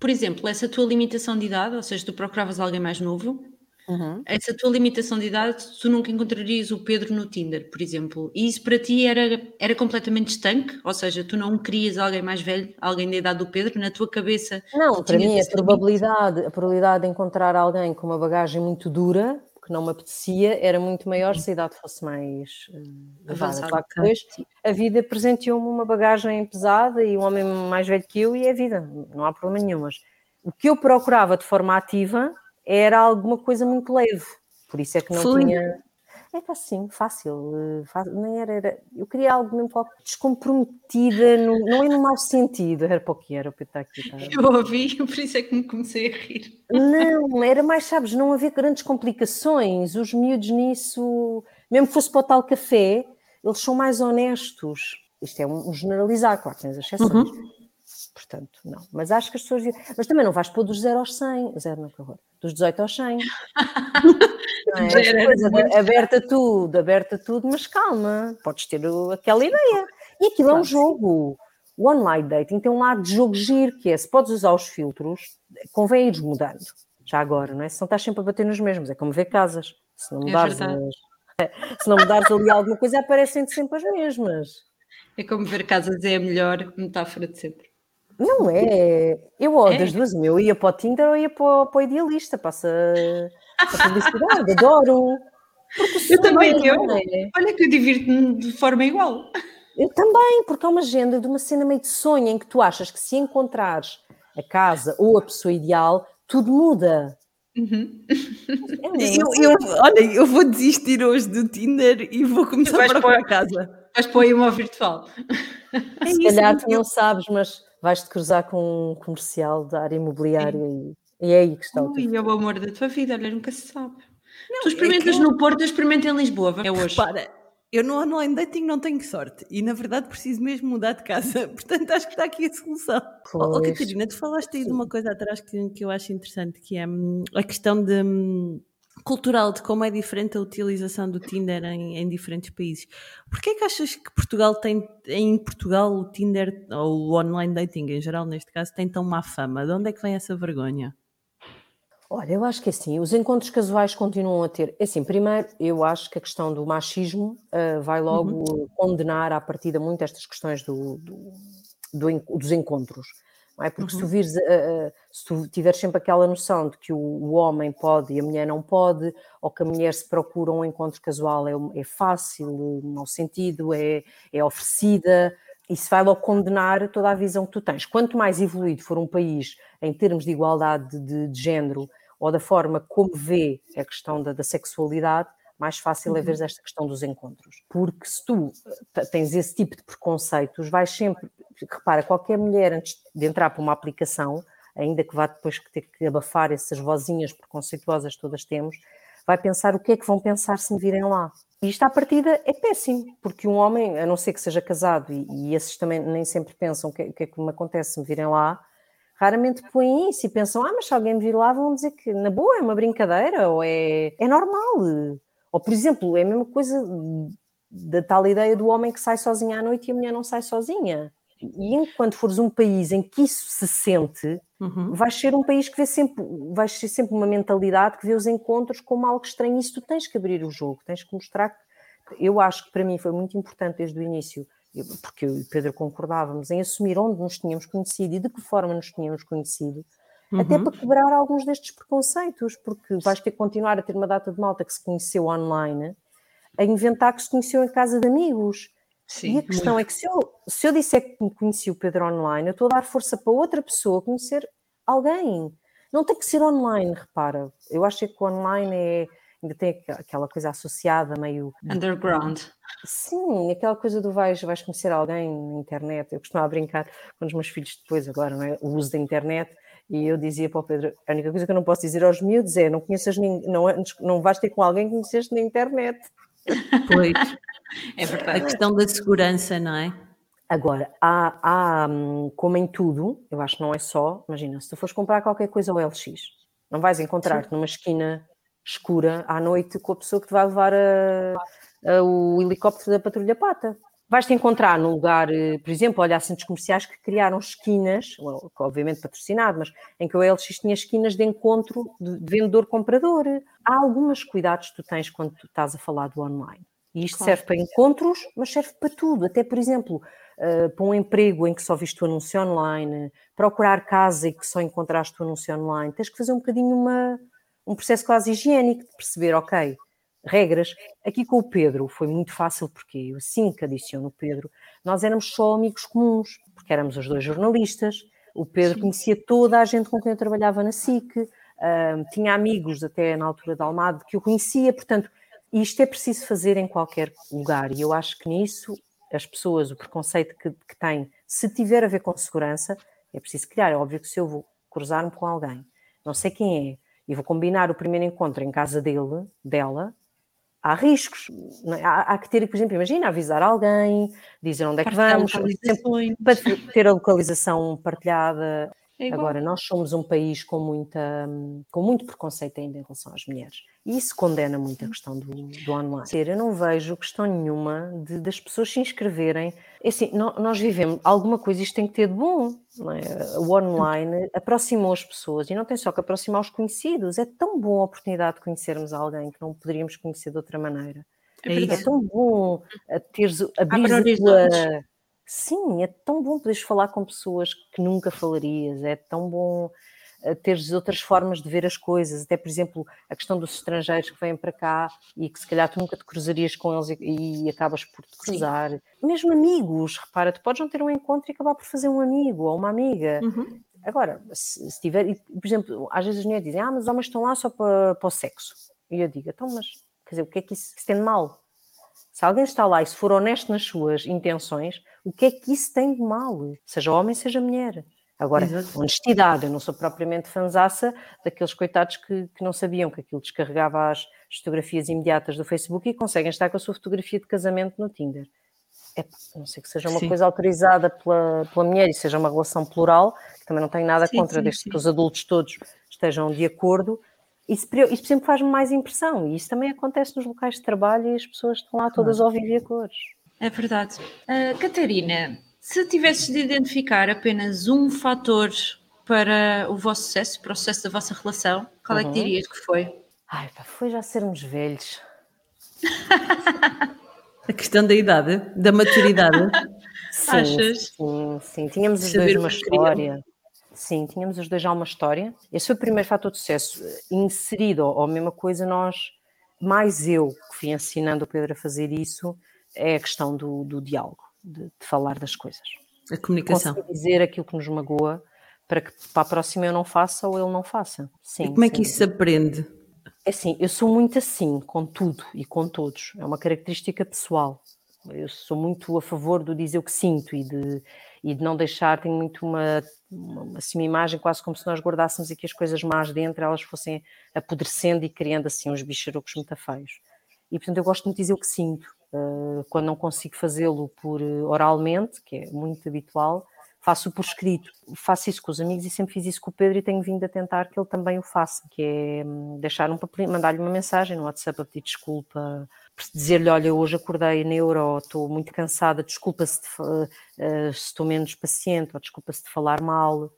Por exemplo, essa tua limitação de idade, ou seja, tu procuravas alguém mais novo, Uhum. Essa tua limitação de idade, tu nunca encontrarias o Pedro no Tinder, por exemplo. E isso para ti era, era completamente estanque? Ou seja, tu não querias alguém mais velho, alguém da idade do Pedro, na tua cabeça?
Não, para mim a probabilidade, a probabilidade de encontrar alguém com uma bagagem muito dura que não me apetecia era muito maior se a idade fosse mais uh, avançada. Claro que depois a vida presenteou-me uma bagagem pesada e um homem mais velho que eu e é vida, não há problema nenhum. Mas o que eu procurava de forma ativa era alguma coisa muito leve, por isso é que não Fui. tinha é assim, fácil, eh, fácil, nem era, era, Eu queria algo mesmo descomprometida, no, não é no mau sentido, era para o que era o que aqui. Tá?
Eu ouvi, por isso é que me comecei a rir.
Não, era mais, sabes, não havia grandes complicações. Os miúdos nisso, mesmo que fosse para o tal café, eles são mais honestos. Isto é um, generalizar, claro, tem as exceções. Uhum. Portanto, não. Mas acho que as pessoas. Mas também não vais pôr dos 0 aos 100. Zero, não, que horror. Dos 18 aos 100. não é? Coisas, aberta tudo, aberta tudo, mas calma. Podes ter o- aquela ideia. E aquilo é um
Claro que sim.
jogo. O online dating tem um lado de jogo giro, que é se podes usar os filtros, convém ir mudando. Já agora, não é? Se não estás sempre a bater nos mesmos, é como ver casas. Se não
É
mudares, as- se não mudares ali alguma coisa, aparecem sempre as mesmas.
É como ver casas é a melhor metáfora de sempre.
Não é. Eu, ó,
É.
das duas, uma, eu ia para o Tinder ou ia para o, para o Idealista, passa a publicidade, adoro. Porque
Eu também, eu.
é?
Olha que eu divirto-me de forma igual.
Eu também, porque há uma agenda de uma cena meio de sonho em que tu achas que se encontrares a casa ou a pessoa ideal, tudo muda.
Uhum.
É.
Eu, eu- olha, eu vou desistir hoje do Tinder e vou começar a procurar casa.
Vais para o imóvel virtual.
É
se
isso,
calhar não sabes, mas vais-te cruzar com um comercial da área imobiliária e, e é aí que está o teu
Ui, é o amor da tua vida, olha, nunca se sabe. tu
é
experimentas
que-
no Porto, eu experimento em Lisboa. É hoje.
Para, eu no online dating não tenho sorte e na verdade preciso mesmo mudar de casa. Portanto, acho que está aqui a solução. Oh, oh. Catarina, tu falaste aí de uma coisa atrás que, que eu acho interessante, que é hum, a questão de, hum, cultural de como é diferente a utilização do Tinder em, em diferentes países. Porquê é que achas que Portugal tem, em Portugal, o Tinder, ou o online dating em geral, neste caso, tem tão má fama? De onde é que vem essa vergonha?
Olha, eu acho que assim, os encontros casuais continuam a ter. Assim, primeiro, eu acho que a questão do machismo ah, vai logo condenar à partida muito estas questões do, do- do dos encontros. É? Porque se, tu vires, ah, ah, se tu tiveres sempre aquela noção de que o, o homem pode e a mulher não pode, ou que a mulher se procura um encontro casual é, é fácil, no mau sentido, é, é oferecida, isso vai logo condenar toda a visão que tu tens. Quanto mais evoluído for um país em termos de igualdade de, de género ou da forma como vê a questão da, da sexualidade, mais fácil é ver esta questão dos encontros. Porque se tu eh, tens esse tipo de preconceitos, vais sempre. Repara, qualquer mulher antes de entrar para uma aplicação, ainda que vá depois ter que abafar essas vozinhas preconceituosas que todas temos, vai pensar o que é que vão pensar se me virem lá. E isto à partida é péssimo, porque um homem, a não ser que seja casado, e, e esses também nem sempre pensam o que, o que é que me acontece se me virem lá, raramente põem isso e pensam, ah, mas se alguém me vir lá vão dizer que na boa é uma brincadeira, ou é, é normal. Ou, por exemplo, é a mesma coisa da tal ideia do homem que sai sozinho à noite e a mulher não sai sozinha. E enquanto fores um país em que isso se sente,
Uhum.
vais ser um país que vê sempre, vais ser sempre uma mentalidade que vê os encontros como algo estranho. Isso tu tens que abrir o jogo, tens que mostrar que eu acho que para mim foi muito importante desde o início, porque eu e o Pedro concordávamos em assumir onde nos tínhamos conhecido e de que forma nos tínhamos conhecido, até
Uhum.
para quebrar alguns destes preconceitos, porque vais ter que continuar a ter uma data de malta que se conheceu online, a inventar que se conheceu em casa de amigos.
Sim.
E a questão é que se eu, se eu disser que me conheci o Pedro online, eu estou a dar força para outra pessoa conhecer alguém. Não tem que ser online, repara. Eu acho que o online é, ainda tem aqu- aquela coisa associada meio.
Underground.
Sim, aquela coisa do vais, vais conhecer alguém na internet. Eu costumava brincar com os meus filhos depois, agora, não é? o uso da internet. E eu dizia para o Pedro: a única coisa que eu não posso dizer aos miúdos é não conheças ninguém, não, é- não vais ter com alguém que conheceste na internet.
Pois,
É
a
verdade.
questão da segurança, não é?
Agora, há, há, hum, como em tudo, eu acho que não é só, imagina, se tu fores comprar qualquer coisa ao LX, não vais encontrar-te numa esquina escura à noite com a pessoa que te vai levar a- a- o helicóptero da patrulha pata. Vais-te encontrar num lugar, eh, por exemplo, olha, há centros comerciais que criaram esquinas, obviamente patrocinado, mas em que o LX tinha esquinas de encontro de de vendedor-comprador. Há alguns cuidados que tu tens quando tu estás a falar do online. E isto
Claro.
serve para encontros, mas serve para tudo. Até, por exemplo, uh, para um emprego em que só viste o anúncio online, procurar casa e que só encontraste o anúncio online, tens que fazer um bocadinho uma, um processo quase higiênico de perceber, ok, regras. Aqui com o Pedro foi muito fácil, porque eu assim que adiciono o Pedro, nós éramos só amigos comuns, porque éramos os dois jornalistas, o Pedro conhecia toda a gente com quem eu trabalhava na SIC, uh, tinha amigos até na altura da Almada que eu conhecia, portanto, isto é preciso fazer em qualquer lugar, e eu acho que nisso as pessoas, o preconceito que, que têm, se tiver a ver com segurança, é preciso criar. É óbvio que se eu vou cruzar-me com alguém, não sei quem é, e vou combinar o primeiro encontro em casa dele, dela, há riscos. É? Há, há, que ter, por exemplo, imagina, avisar alguém, dizer onde é que vamos, para ter a localização partilhada. É Agora, nós somos um país com, muita, com muito preconceito ainda em relação às mulheres. E isso condena muito a questão do, do online. Eu não vejo questão nenhuma de, das pessoas se inscreverem. É assim, nós vivemos, alguma coisa isto tem que ter de bom. É? O online aproximou as pessoas e não tem só que aproximar os conhecidos. É tão boa a oportunidade de conhecermos alguém que não poderíamos conhecer de outra maneira. É, é tão bom teres, abrir a tua Sim, é tão bom poderes falar com pessoas que nunca falarias, é tão bom eh, teres outras formas de ver as coisas, até por exemplo a questão dos estrangeiros que vêm para cá e que se calhar tu nunca te cruzarias com eles e, e acabas por te cruzar. Sim. Mesmo amigos, repara, tu podes não ter um encontro e acabar por fazer um amigo ou uma amiga. Uhum. Agora, se, se tiver, por exemplo, às vezes as mulheres dizem, ah, mas os homens estão lá só para, para o sexo. E eu digo, então, mas quer dizer, o que é que isso, isso tem de mal? Se alguém está lá e se for honesto nas suas intenções, o que é que isso tem de mal? Seja homem, seja mulher. Agora, Exato. honestidade, eu não sou propriamente fanzaça daqueles coitados que, que, não sabiam que aquilo descarregava as fotografias imediatas do Facebook e conseguem estar com a sua fotografia de casamento no Tinder. É, não sei que seja uma sim. coisa autorizada pela, pela mulher e seja uma relação plural, que também não tenho nada sim, contra, sim, desde que os adultos todos estejam de acordo, isso, isso sempre faz-me mais impressão e isso também acontece nos locais de trabalho e as pessoas estão lá todas ao viver a cores.
É verdade. Uh, Catarina, se tivesses de identificar apenas um fator para o vosso sucesso, para o sucesso da vossa relação, qual é que uhum. dirias que foi?
Ai, pá, foi já sermos velhos.
a questão da idade, da maturidade.
sim, Achas? Sim, sim. Tínhamos os dois uma história. Sim, tínhamos os dois já uma história. Esse foi o primeiro fator de sucesso. Inserido, ou a mesma coisa, nós, mais eu, que fui ensinando o Pedro a fazer isso, é a questão do, do diálogo, de, de, falar das coisas.
A comunicação.
Conseguir dizer aquilo que nos magoa para que para a próxima eu não faça ou ele não faça. Sim,
e como é que isso se aprende?
É assim, eu sou muito assim, com tudo e com todos. É uma característica pessoal. Eu sou muito a favor do dizer o que sinto e de, e de não deixar, tenho muito uma, uma, assim, uma imagem quase como se nós guardássemos aqui as coisas más dentro, elas fossem apodrecendo e criando assim uns bicharocos muito feios. E portanto eu gosto muito de dizer o que sinto. Uh, quando não consigo fazê-lo por uh, oralmente, que é muito habitual, faço por escrito. Faço isso com os amigos e sempre fiz isso com o Pedro e tenho vindo a tentar que ele também o faça, que é um, deixar um papelinho, mandar-lhe uma mensagem no WhatsApp a pedir desculpa, dizer-lhe, olha, hoje acordei neuro, estou muito cansada, desculpa se, uh, se estou menos paciente, ou desculpa se te falar mal,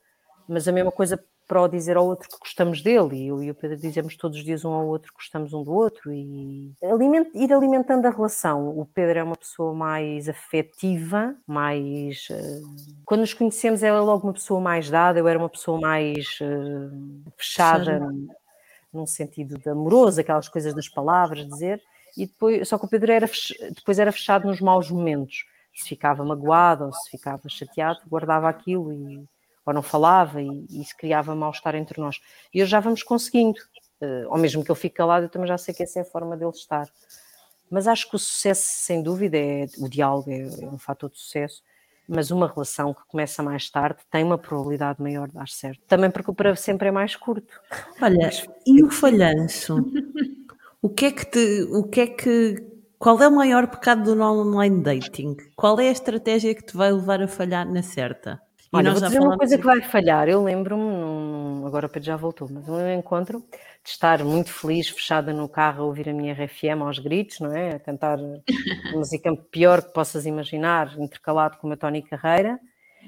mas a mesma coisa para o dizer ao outro que gostamos dele, e eu e o Pedro dizemos todos os dias um ao outro que gostamos um do outro, e aliment, ir alimentando a relação. O Pedro é uma pessoa mais afetiva, mais. Uh, quando nos conhecemos, ela é logo uma pessoa mais dada, eu era uma pessoa mais uh, fechada, Sim. num sentido de amoroso, aquelas coisas das palavras, dizer, e depois, só que o Pedro era, depois era fechado nos maus momentos. Se ficava magoado ou se ficava chateado, guardava aquilo e ou não falava e, e se criava mal-estar entre nós. E hoje já vamos conseguindo, uh, ou mesmo que ele fique calado, eu também já sei que essa é a forma dele estar. Mas acho que o sucesso, sem dúvida, é o diálogo, é, é um fator de sucesso mas uma relação que começa mais tarde tem uma probabilidade maior de dar certo. Também porque o para sempre é mais curto.
Olha, e o falhanço? o que é que te, o que é que qual é o maior pecado do online dating? Qual é a estratégia que te vai levar a falhar na certa?
Olha, vou dizer uma coisa que vai falhar. Eu lembro-me, agora o Pedro já voltou, mas um encontro de estar muito feliz, fechada no carro a ouvir a minha RFM aos gritos, não é? A cantar música pior que possas imaginar, intercalado com uma Tony Carreira,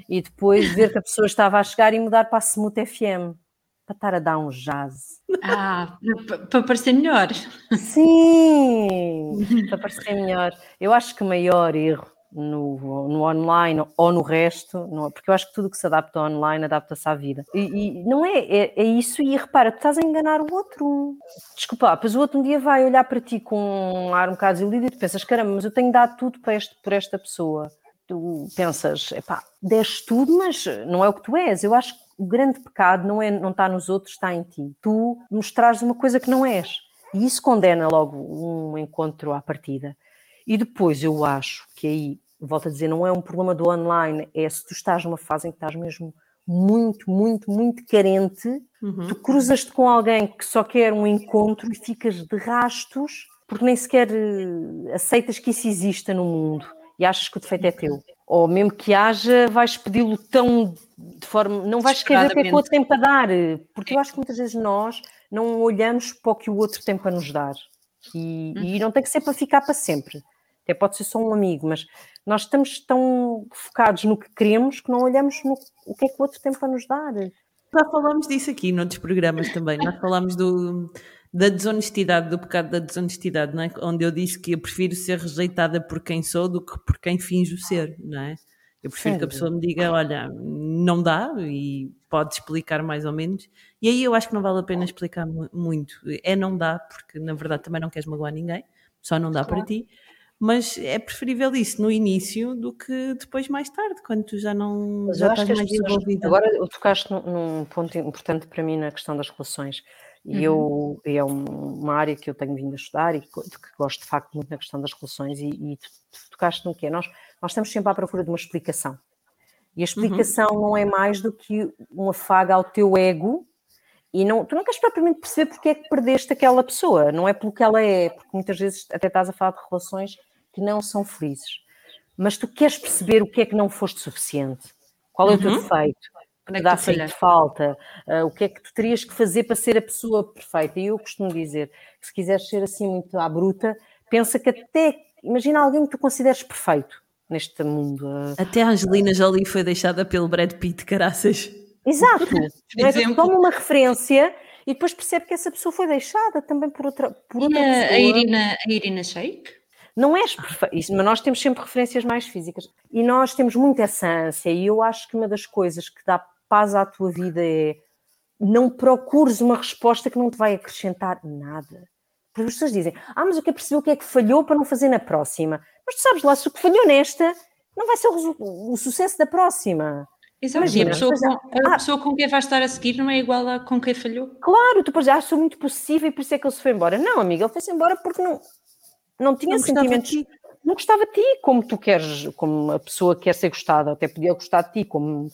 e depois ver que a pessoa estava a chegar e mudar para a Smooth FM para estar a dar um jazz.
Ah, para parecer melhor.
Sim, para parecer melhor. Eu acho que o maior erro no, no online ou no resto, não, porque eu acho que tudo que se adapta online adapta-se à vida. E, e não é, é, é, isso, e repara, tu estás a enganar o outro. Desculpa, pois o outro um dia vai olhar para ti com um ar um bocado desiludido e tu pensas, caramba, mas eu tenho dado tudo para este, por esta pessoa. Tu pensas, epá, deste tudo, mas não é o que tu és. Eu acho que o grande pecado não, é, não está nos outros, está em ti. Tu mostrares uma coisa que não és. E isso condena logo um encontro à partida. E depois eu acho que aí, volto a dizer, não é um problema do online, é se tu estás numa fase em que estás mesmo muito, muito, muito carente, uhum. tu cruzas-te com alguém que só quer um encontro e ficas de rastos porque nem sequer eh, aceitas que isso exista no mundo e achas que o defeito é teu. Ou mesmo que haja, vais pedi-lo tão de forma. Não vais querer ver o que é que o outro tem para dar, porque eu acho que muitas vezes nós não olhamos para o que o outro tem para nos dar. E, e não tem que ser para ficar para sempre. Até pode ser só um amigo, mas nós estamos tão focados no que queremos que não olhamos no o que é que o outro tem para nos dar.
Já falámos disso aqui noutros programas também. Nós falámos do, da desonestidade, do pecado da desonestidade, não é? onde eu disse que eu prefiro ser rejeitada por quem sou do que por quem finjo ser, não é? Eu prefiro Sim. que a pessoa me diga, olha, não dá e pode explicar mais ou menos. E aí eu acho que não vale a pena explicar muito. É não dá, porque na verdade também não queres magoar ninguém, só não dá claro. para ti. Mas é preferível isso no início do que depois mais tarde, quando tu já não
Mas
já
estás mais desenvolvida. Agora tocaste num, ponto importante para mim na questão das relações. E uhum. eu, é uma área que eu tenho vindo a estudar e que, que gosto de facto muito na questão das relações. E, e tu, tu tocaste no que é? Nós, nós estamos sempre à procura de uma explicação. E a uhum. explicação uhum. não é mais do que um afago ao teu ego e não, tu não queres propriamente perceber porque é que perdeste aquela pessoa, não é pelo que ela é, porque muitas vezes até estás a falar de relações que não são felizes. Mas tu queres perceber o que é que não foste suficiente, qual é o teu uhum. defeito, o que é dá feito falta, uh, o que é que tu terias que fazer para ser a pessoa perfeita. E eu costumo dizer que se quiseres ser assim muito à bruta, pensa que até, imagina alguém que tu consideres perfeito neste mundo. Uh,
até a Angelina Jolie foi deixada pelo Brad Pitt, caraças.
Exato. é? Toma uma referência e depois percebe que essa pessoa foi deixada também por outra, por outra
a, pessoa. A Irina, a Irina Sheik?
Não és perfeito, mas nós temos sempre referências mais físicas e nós temos muita essa ânsia. E eu acho que uma das coisas que dá paz à tua vida é não procures uma resposta que não te vai acrescentar nada. Porque as pessoas dizem, ah, mas eu quero perceber o que é que falhou para não fazer na próxima. Mas tu sabes lá, se o que falhou nesta não vai ser o, o sucesso da próxima.
Exato, Imagina, a, pessoa, com, a ah, pessoa com quem vai estar a seguir não é igual a com quem falhou.
Claro, tu podes ah, sou muito possível e por isso é que ele se foi embora. Não, amiga, ele foi-se embora porque não, não tinha não sentimentos. Não gostava de ti, como tu queres, como a pessoa quer ser gostada, até podia gostar de ti como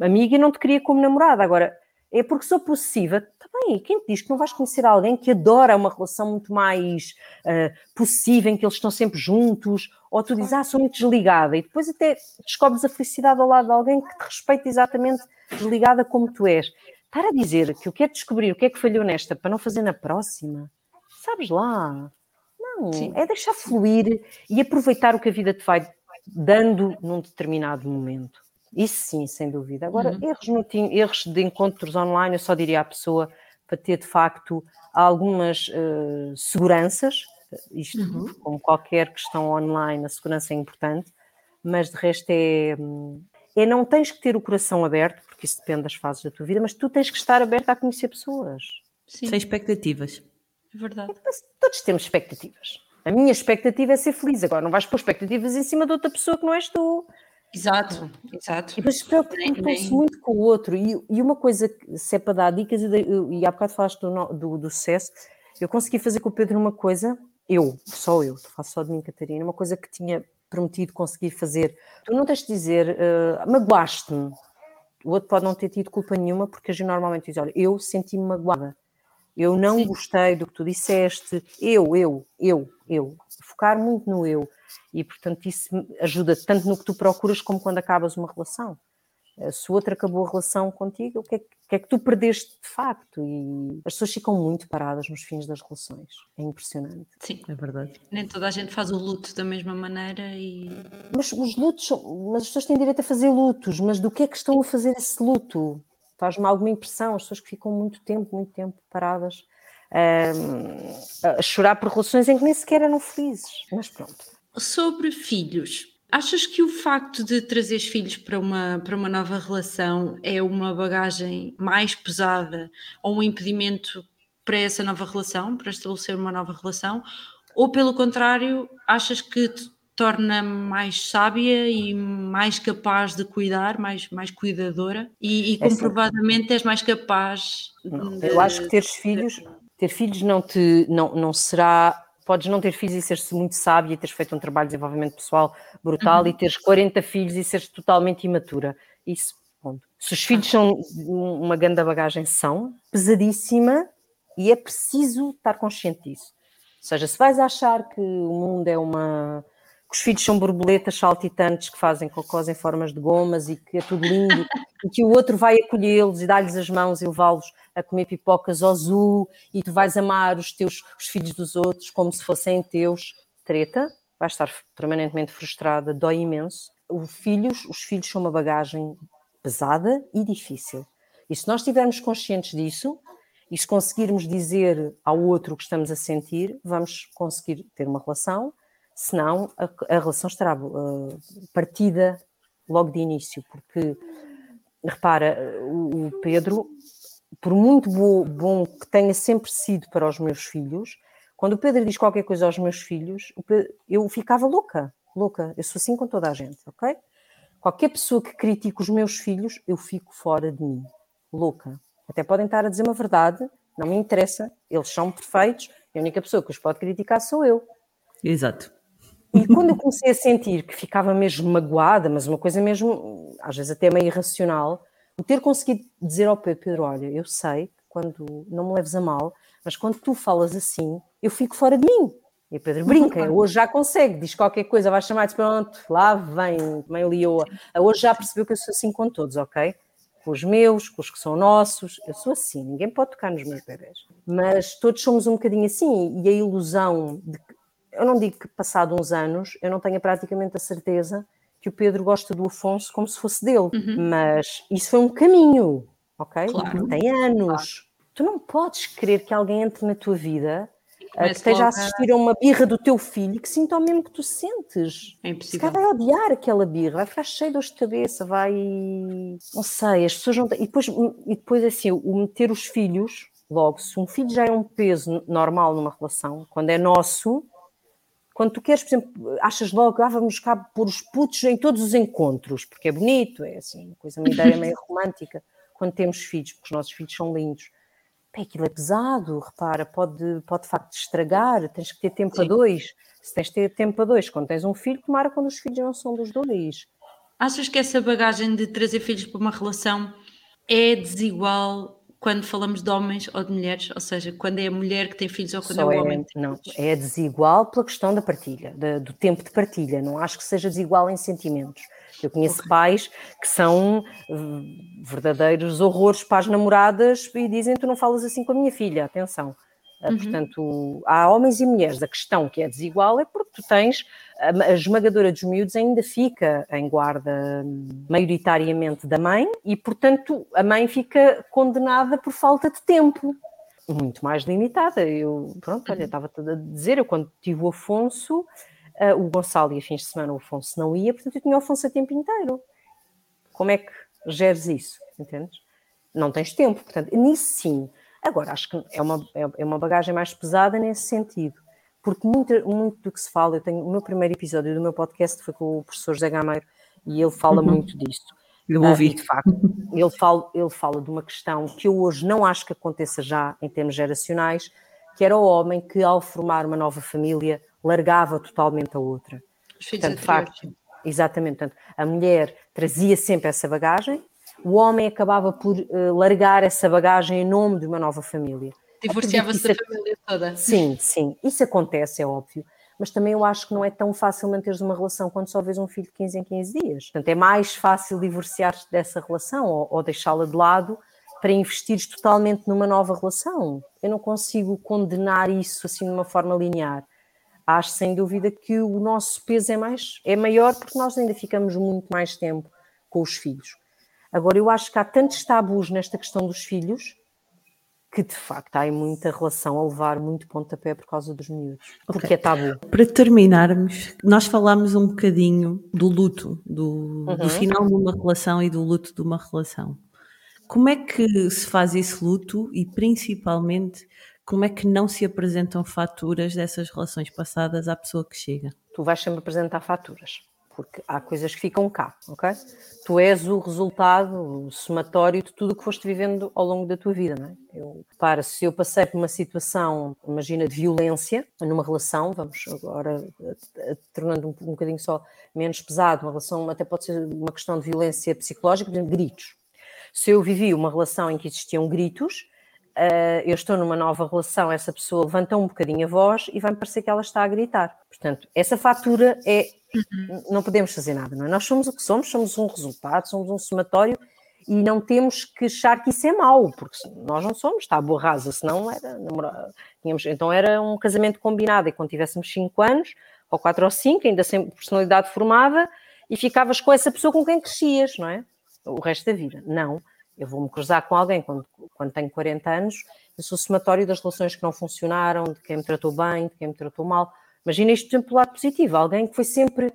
amiga e não te queria como namorada. Agora, é porque sou possível, está bem, quem te diz que não vais conhecer alguém que adora uma relação muito mais uh, possível, em que eles estão sempre juntos, ou tu dizes, ah, sou muito desligada, e depois até descobres a felicidade ao lado de alguém que te respeita exatamente desligada como tu és. Estar a dizer que eu quero descobrir o que é que falhou nesta para não fazer na próxima, sabes lá. Não, Sim. é deixar fluir e aproveitar o que a vida te vai dando num determinado momento. Isso sim, sem dúvida. Agora, uhum. erros, no, erros de encontros online, eu só diria à pessoa para ter de facto algumas uh, seguranças, isto uhum. como qualquer questão online, a segurança é importante, mas de resto é, é não tens que ter o coração aberto, porque isso depende das fases da tua vida, mas tu tens que estar aberto a conhecer pessoas.
Sim. Sem expectativas.
Verdade.
todos temos expectativas. A minha expectativa é ser feliz. Agora, não vais pôr expectativas em cima de outra pessoa que não és tu.
Exato, exato.
E depois preocupam-se muito com o outro. E, e, uma coisa, se é para dar dicas, e, e há bocado falaste do, do, do, sucesso, eu consegui fazer com o Pedro uma coisa, eu, só eu, faço só de mim, Catarina, uma coisa que tinha prometido conseguir fazer. Tu não tens de dizer, uh, magoaste-me. O outro pode não ter tido culpa nenhuma, porque a gente normalmente diz, olha, eu senti-me magoada. Eu não Sim. gostei do que tu disseste. Eu, eu, eu, eu. Focar muito no eu. E, portanto, isso ajuda tanto no que tu procuras como quando acabas uma relação. Eh, se o outro acabou a relação contigo, o que é que, que, é que tu perdeste de facto? E as pessoas ficam muito paradas nos fins das relações. É impressionante.
Sim, é verdade. Nem toda a gente faz o luto da mesma maneira e.
Mas os lutos, mas as pessoas têm direito a fazer lutos, mas do que é que estão a fazer esse luto? Faz-me alguma impressão, as pessoas que ficam muito tempo, muito tempo paradas. Um, a chorar por relações em que nem sequer eram felizes. Mas pronto.
Sobre filhos, achas que o facto de trazeres filhos para uma, para uma nova relação é uma bagagem mais pesada ou um impedimento para essa nova relação, para estabelecer uma nova relação? Ou pelo contrário, achas que te torna mais sábia e mais capaz de cuidar, mais, mais cuidadora e, e é comprovadamente és mais capaz.
De... Eu acho que teres filhos, ter filhos não te não, não será podes não ter filhos e seres muito sábia e teres feito um trabalho de desenvolvimento pessoal brutal uhum. e teres 40 filhos e seres totalmente imatura. Isso, ponto. Se os filhos são uma grande bagagem, são pesadíssima e é preciso estar consciente disso. seja, se vais achar que o mundo é uma. Que os filhos são borboletas saltitantes que fazem cocós em formas de gomas e que é tudo lindo, e que o outro vai acolhê-los e dar-lhes as mãos e levá-los a comer pipocas ao zoo, e tu vais amar os teus os filhos dos outros como se fossem teus, treta, vais estar permanentemente frustrada, dói imenso. Os filhos, os filhos são uma bagagem pesada e difícil. E se nós estivermos conscientes disso, e se conseguirmos dizer ao outro o que estamos a sentir, vamos conseguir ter uma relação, senão a, a relação estará uh, partida logo de início, porque repara, o, o Pedro, por muito bo, bom que tenha sempre sido para os meus filhos, quando o Pedro diz qualquer coisa aos meus filhos, Pedro, eu ficava louca, louca. Eu sou assim com toda a gente, ok? Qualquer pessoa que critique os meus filhos, eu fico fora de mim, louca. Até podem estar a dizer uma verdade, não me interessa, eles são perfeitos, a única pessoa que os pode criticar sou eu.
Exato.
E quando eu comecei a sentir que ficava mesmo magoada, mas uma coisa mesmo, às vezes até meio irracional, o ter conseguido dizer ao Pedro, olha, eu sei, quando não me leves a mal, mas quando tu falas assim, eu fico fora de mim. E o Pedro brinca, hoje já consegue, diz qualquer coisa, vai chamar e diz, pronto, lá vem, mãe Lioa. Hoje já percebeu que eu sou assim com todos, ok? com os meus, com os que são nossos. Eu sou assim, ninguém pode tocar nos meus bebés. Mas todos somos um bocadinho assim, e a ilusão de que, eu não digo que passado uns anos, eu não tenho praticamente a certeza que o Pedro gosta do Afonso como se fosse dele, uhum. mas isso foi um caminho, ok? Claro. Tem anos. Claro. Tu não podes querer que alguém entre na tua vida que esteja a assistir a uma birra do teu filho que sinta o mesmo que tu sentes.
É impossível.
vai odiar aquela birra, vai ficar cheio de dor de cabeça, vai. Não sei, as pessoas não. E depois, e depois assim, o meter os filhos, logo, se um filho já é um peso normal numa relação, quando é nosso, quando tu queres, por exemplo, achas logo, ah, vamos cá pôr os putos em todos os encontros, porque é bonito, é assim, uma coisa, uma ideia meio romântica, quando temos filhos, porque os nossos filhos são lindos Pá, aquilo é pesado, repara, pode, pode de facto estragar, tens que ter tempo Sim. a dois. Se tens de ter tempo a dois, quando tens um filho, tomara quando os filhos não são dos dois.
Achas que essa bagagem de trazer filhos para uma relação é desigual quando falamos de homens ou de mulheres? Ou seja, quando é a mulher que tem filhos ou quando Só é o homem que
tem Não, é desigual pela questão da partilha, do tempo de partilha. Não acho que seja desigual em sentimentos. Eu conheço okay. pais que são uh, verdadeiros horrores para as namoradas e dizem: Tu não falas assim com a minha filha, atenção. Uh, uhum. Portanto, há homens e mulheres. A questão que é desigual é porque tu tens a, a esmagadora dos miúdos ainda fica em guarda maioritariamente da mãe e, portanto, a mãe fica condenada por falta de tempo muito mais limitada. Eu, pronto, olha, uhum. estava a dizer, eu quando tive o Afonso, Uh, o Gonçalo ia fins de semana, o Afonso não ia, portanto eu tinha o Afonso a tempo inteiro. Como é que geres isso? Entendes? Não tens tempo, portanto, nisso sim. Agora, acho que é uma, é, é uma bagagem mais pesada nesse sentido, porque muito, muito do que se fala, eu tenho o meu primeiro episódio do meu podcast foi com o professor José Gameiro e ele fala uhum. muito disso.
Eu ouvi. Uh,
de facto, ele fala, ele fala de uma questão que eu hoje não acho que aconteça já em termos geracionais, que era o homem que, ao formar uma nova família, largava totalmente a outra.
Portanto, de facto,
exatamente. Portanto, a mulher trazia sempre essa bagagem, o homem acabava por uh, largar essa bagagem em nome de uma nova família.
Divorciava-se da família toda.
Sim, sim. Isso acontece, é óbvio. Mas também eu acho que não é tão fácil manteres uma relação quando só vês um filho de 15 em 15 dias. Portanto, é mais fácil divorciar-te dessa relação ou, ou deixá-la de lado para investires totalmente numa nova relação. Eu não consigo condenar isso assim de uma forma linear acho sem dúvida que o nosso peso é mais é maior porque nós ainda ficamos muito mais tempo com os filhos. Agora, eu acho que há tantos tabus nesta questão dos filhos que de facto há muita relação a levar muito pontapé por causa dos miúdos, porque okay. é tabu.
Para terminarmos, nós falámos um bocadinho do luto, do, uhum. do final de uma relação e do luto de uma relação. Como é que se faz esse luto e principalmente como é que não se apresentam faturas dessas relações passadas à pessoa que chega?
Tu vais sempre apresentar faturas, porque há coisas que ficam cá, ok? Tu és o resultado, o somatório de tudo o que foste vivendo ao longo da tua vida, não é? Eu, para, se eu passei por uma situação, imagina, de violência numa relação, vamos agora tornando um, um bocadinho só menos pesado, uma relação até pode ser uma questão de violência psicológica, por exemplo, gritos. Se eu vivi uma relação em que existiam gritos, uh, eu estou numa nova relação, essa pessoa levanta um bocadinho a voz e vai-me parecer que ela está a gritar. Portanto, essa fatura é. Uhum. Não podemos fazer nada, não é? Nós somos o que somos, somos um resultado, somos um somatório e não temos que achar que isso é mau, porque nós não somos, está a boa rasa, senão era. Tínhamos, então era um casamento combinado e quando tivéssemos 5 anos, ou 4 ou 5, ainda sem personalidade formada, e ficavas com essa pessoa com quem crescias, não é? O resto da vida. Não eu vou-me cruzar com alguém quando, quando tenho 40 anos, eu sou somatório das relações que não funcionaram, de quem me tratou bem, de quem me tratou mal. Imagina isto exemplo lado positivo, alguém que foi sempre,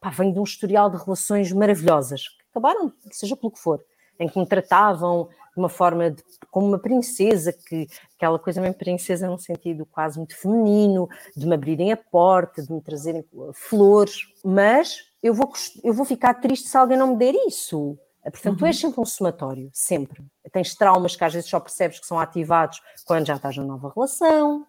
pá, vem de um historial de relações maravilhosas, que acabaram, seja pelo que for, em que me tratavam de uma forma de, como uma princesa, que aquela coisa mesmo princesa num sentido quase muito feminino, de me abrirem a porta, de me trazerem flores, mas eu vou, eu vou ficar triste se alguém não me der isso. Portanto, uhum. tu és sempre um somatório, sempre. Tens traumas que às vezes só percebes que são ativados quando já estás na nova relação.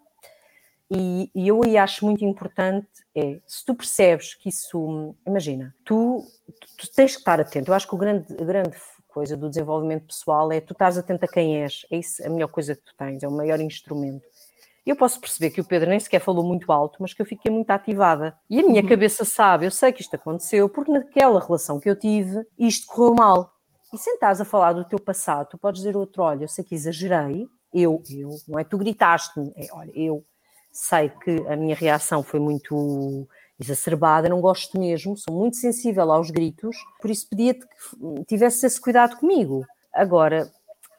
E, e eu aí acho muito importante é, se tu percebes que isso, imagina, tu, tu, tu tens que estar atento. Eu acho que o grande, a grande coisa do desenvolvimento pessoal é tu estás atento a quem és. É isso a melhor coisa que tu tens, é o maior instrumento. Eu posso perceber que o Pedro nem sequer falou muito alto, mas que eu fiquei muito ativada. E a minha uhum. cabeça sabe, eu sei que isto aconteceu, porque naquela relação que eu tive, isto correu mal. E sentares a falar do teu passado, tu podes dizer outro, olha, eu sei que exagerei, eu, eu, não é tu gritaste-me, é, olha, eu sei que a minha reação foi muito exacerbada, não gosto mesmo, sou muito sensível aos gritos, por isso pedia-te que tivesse esse cuidado comigo. Agora,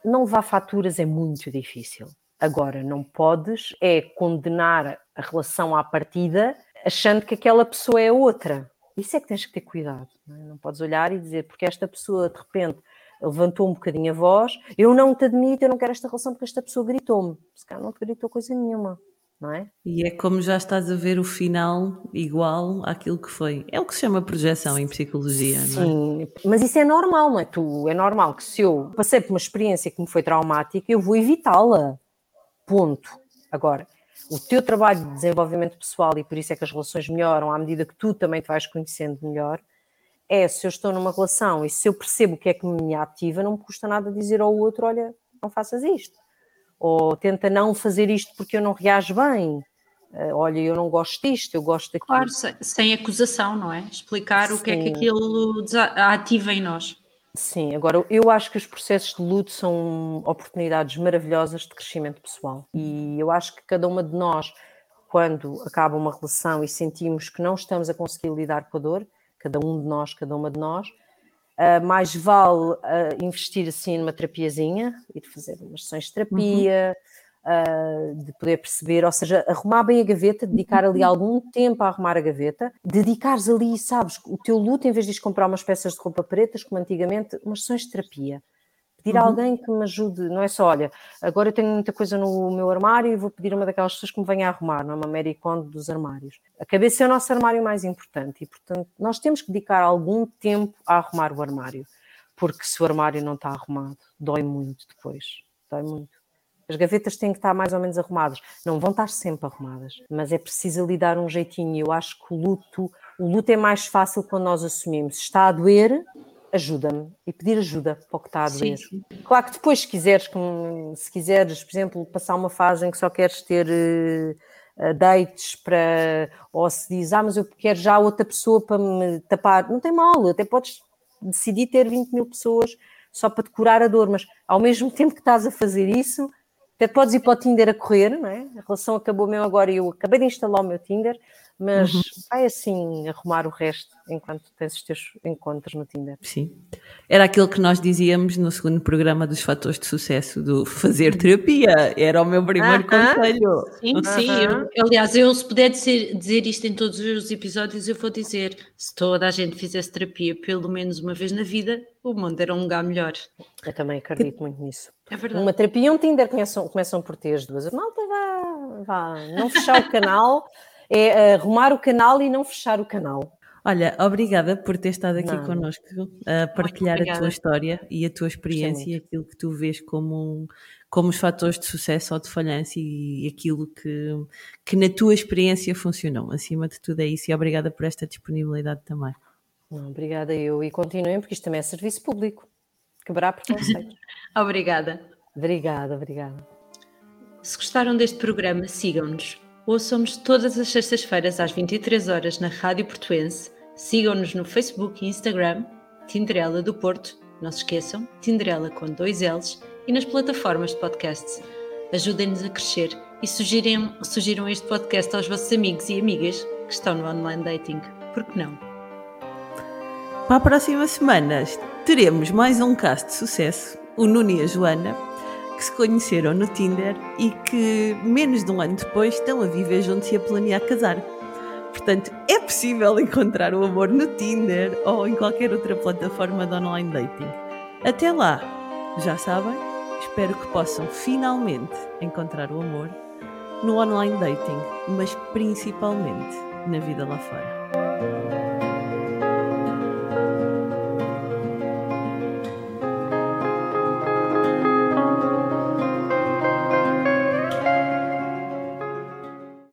não levar faturas é muito difícil. Agora, não podes é condenar a relação à partida achando que aquela pessoa é outra. Isso é que tens que ter cuidado. Não, é? não podes olhar e dizer, porque esta pessoa de repente levantou um bocadinho a voz, eu não te admito, eu não quero esta relação porque esta pessoa gritou-me. Se calhar não te gritou coisa nenhuma. Não é?
E é como já estás a ver o final igual àquilo que foi. É o que se chama projeção em psicologia,
Sim,
não
é? mas isso é normal, não é? Tu, é normal que se eu passei por uma experiência que me foi traumática, eu vou evitá-la. Ponto. Agora, o teu trabalho de desenvolvimento pessoal, e por isso é que as relações melhoram à medida que tu também te vais conhecendo melhor, é se eu estou numa relação e se eu percebo o que é que me ativa, não me custa nada dizer ao outro: olha, não faças isto. Ou tenta não fazer isto porque eu não reajo bem. Uh, olha, eu não gosto disto, eu gosto daquilo.
Claro, sem, sem acusação, não é? Explicar Sim. o que é que aquilo ativa em nós.
Sim, agora eu acho que os processos de luto são oportunidades maravilhosas de crescimento pessoal. E eu acho que cada uma de nós, quando acaba uma relação e sentimos que não estamos a conseguir lidar com a dor, cada um de nós, cada uma de nós, uh, mais vale uh, investir assim numa terapiazinha, ir fazer umas sessões de terapia, uhum uh, de poder perceber, ou seja, arrumar bem a gaveta, dedicar ali uhum. algum tempo a arrumar a gaveta, dedicares ali, sabes, o teu luto, em vez de comprar umas peças de roupa pretas, como antigamente, umas sessões de terapia. Pedir uhum. a alguém que me ajude, não é só, olha, agora eu tenho muita coisa no meu armário e vou pedir uma daquelas pessoas que me venha a arrumar, não é uma Mary Kondo dos armários. A cabeça é o nosso armário mais importante e, portanto, nós temos que dedicar algum tempo a arrumar o armário, porque se o armário não está arrumado, dói muito depois, dói muito. As gavetas têm que estar mais ou menos arrumadas. Não vão estar sempre arrumadas, mas é preciso lhe dar um jeitinho. Eu acho que o luto, o luto é mais fácil quando nós assumimos. Está a doer, ajuda-me. E pedir ajuda para o que está a doer. Sim. Claro que depois, se quiseres, se quiseres, por exemplo, passar uma fase em que só queres ter uh, dates para. Ou se diz, ah, mas eu quero já outra pessoa para me tapar. Não tem mal, até podes decidir ter 20 mil pessoas só para te curar a dor, mas ao mesmo tempo que estás a fazer isso, até podes ir para o Tinder a correr, não é? A relação acabou mesmo agora e eu acabei de instalar o meu Tinder, mas uhum. vai assim arrumar o resto enquanto tens os teus encontros no Tinder.
Sim. Era aquilo que nós dizíamos no segundo programa dos fatores de sucesso, do fazer terapia. Era o meu primeiro uh -huh. conselho.
Sim, uh -huh. sim. Eu, aliás, eu se puder dizer, dizer isto em todos os episódios, eu vou dizer: se toda a gente fizesse terapia pelo menos uma vez na vida, o mundo era um lugar melhor.
Eu também acredito muito nisso.
É verdade.
Uma terapia e um Tinder começam, começam por ter as duas. Malta, vá, vá, não fechar o canal, é arrumar o canal e não fechar o canal.
Olha, obrigada por ter estado aqui não. connosco a partilhar a tua história e a tua experiência e aquilo que tu vês como, como os fatores de sucesso ou de falhança e aquilo que, que na tua experiência funcionou. Acima de tudo é isso e obrigada por esta disponibilidade também.
Não, obrigada eu e continuem porque isto também é serviço público. Quebrar preconceito.
obrigada.
Obrigada, obrigada.
Se gostaram deste programa, sigam-nos. Ouçam-nos todas as sextas-feiras às 23 horas na Rádio Portuense. Sigam-nos no Facebook e Instagram, Tinderela do Porto. Não se esqueçam, Tinderela com dois L's e nas plataformas de podcasts. Ajudem-nos a crescer e sugiram, sugiram este podcast aos vossos amigos e amigas que estão no online dating. Por que não?
Para a próxima semana teremos mais um caso de sucesso, o Nuno e a Joana, que se conheceram no Tinder e que menos de um ano depois estão a viver juntos e a planear casar. Portanto, é possível encontrar o amor no Tinder ou em qualquer outra plataforma de online dating. Até lá, já sabem, espero que possam finalmente encontrar o amor no online dating, mas principalmente na vida lá fora.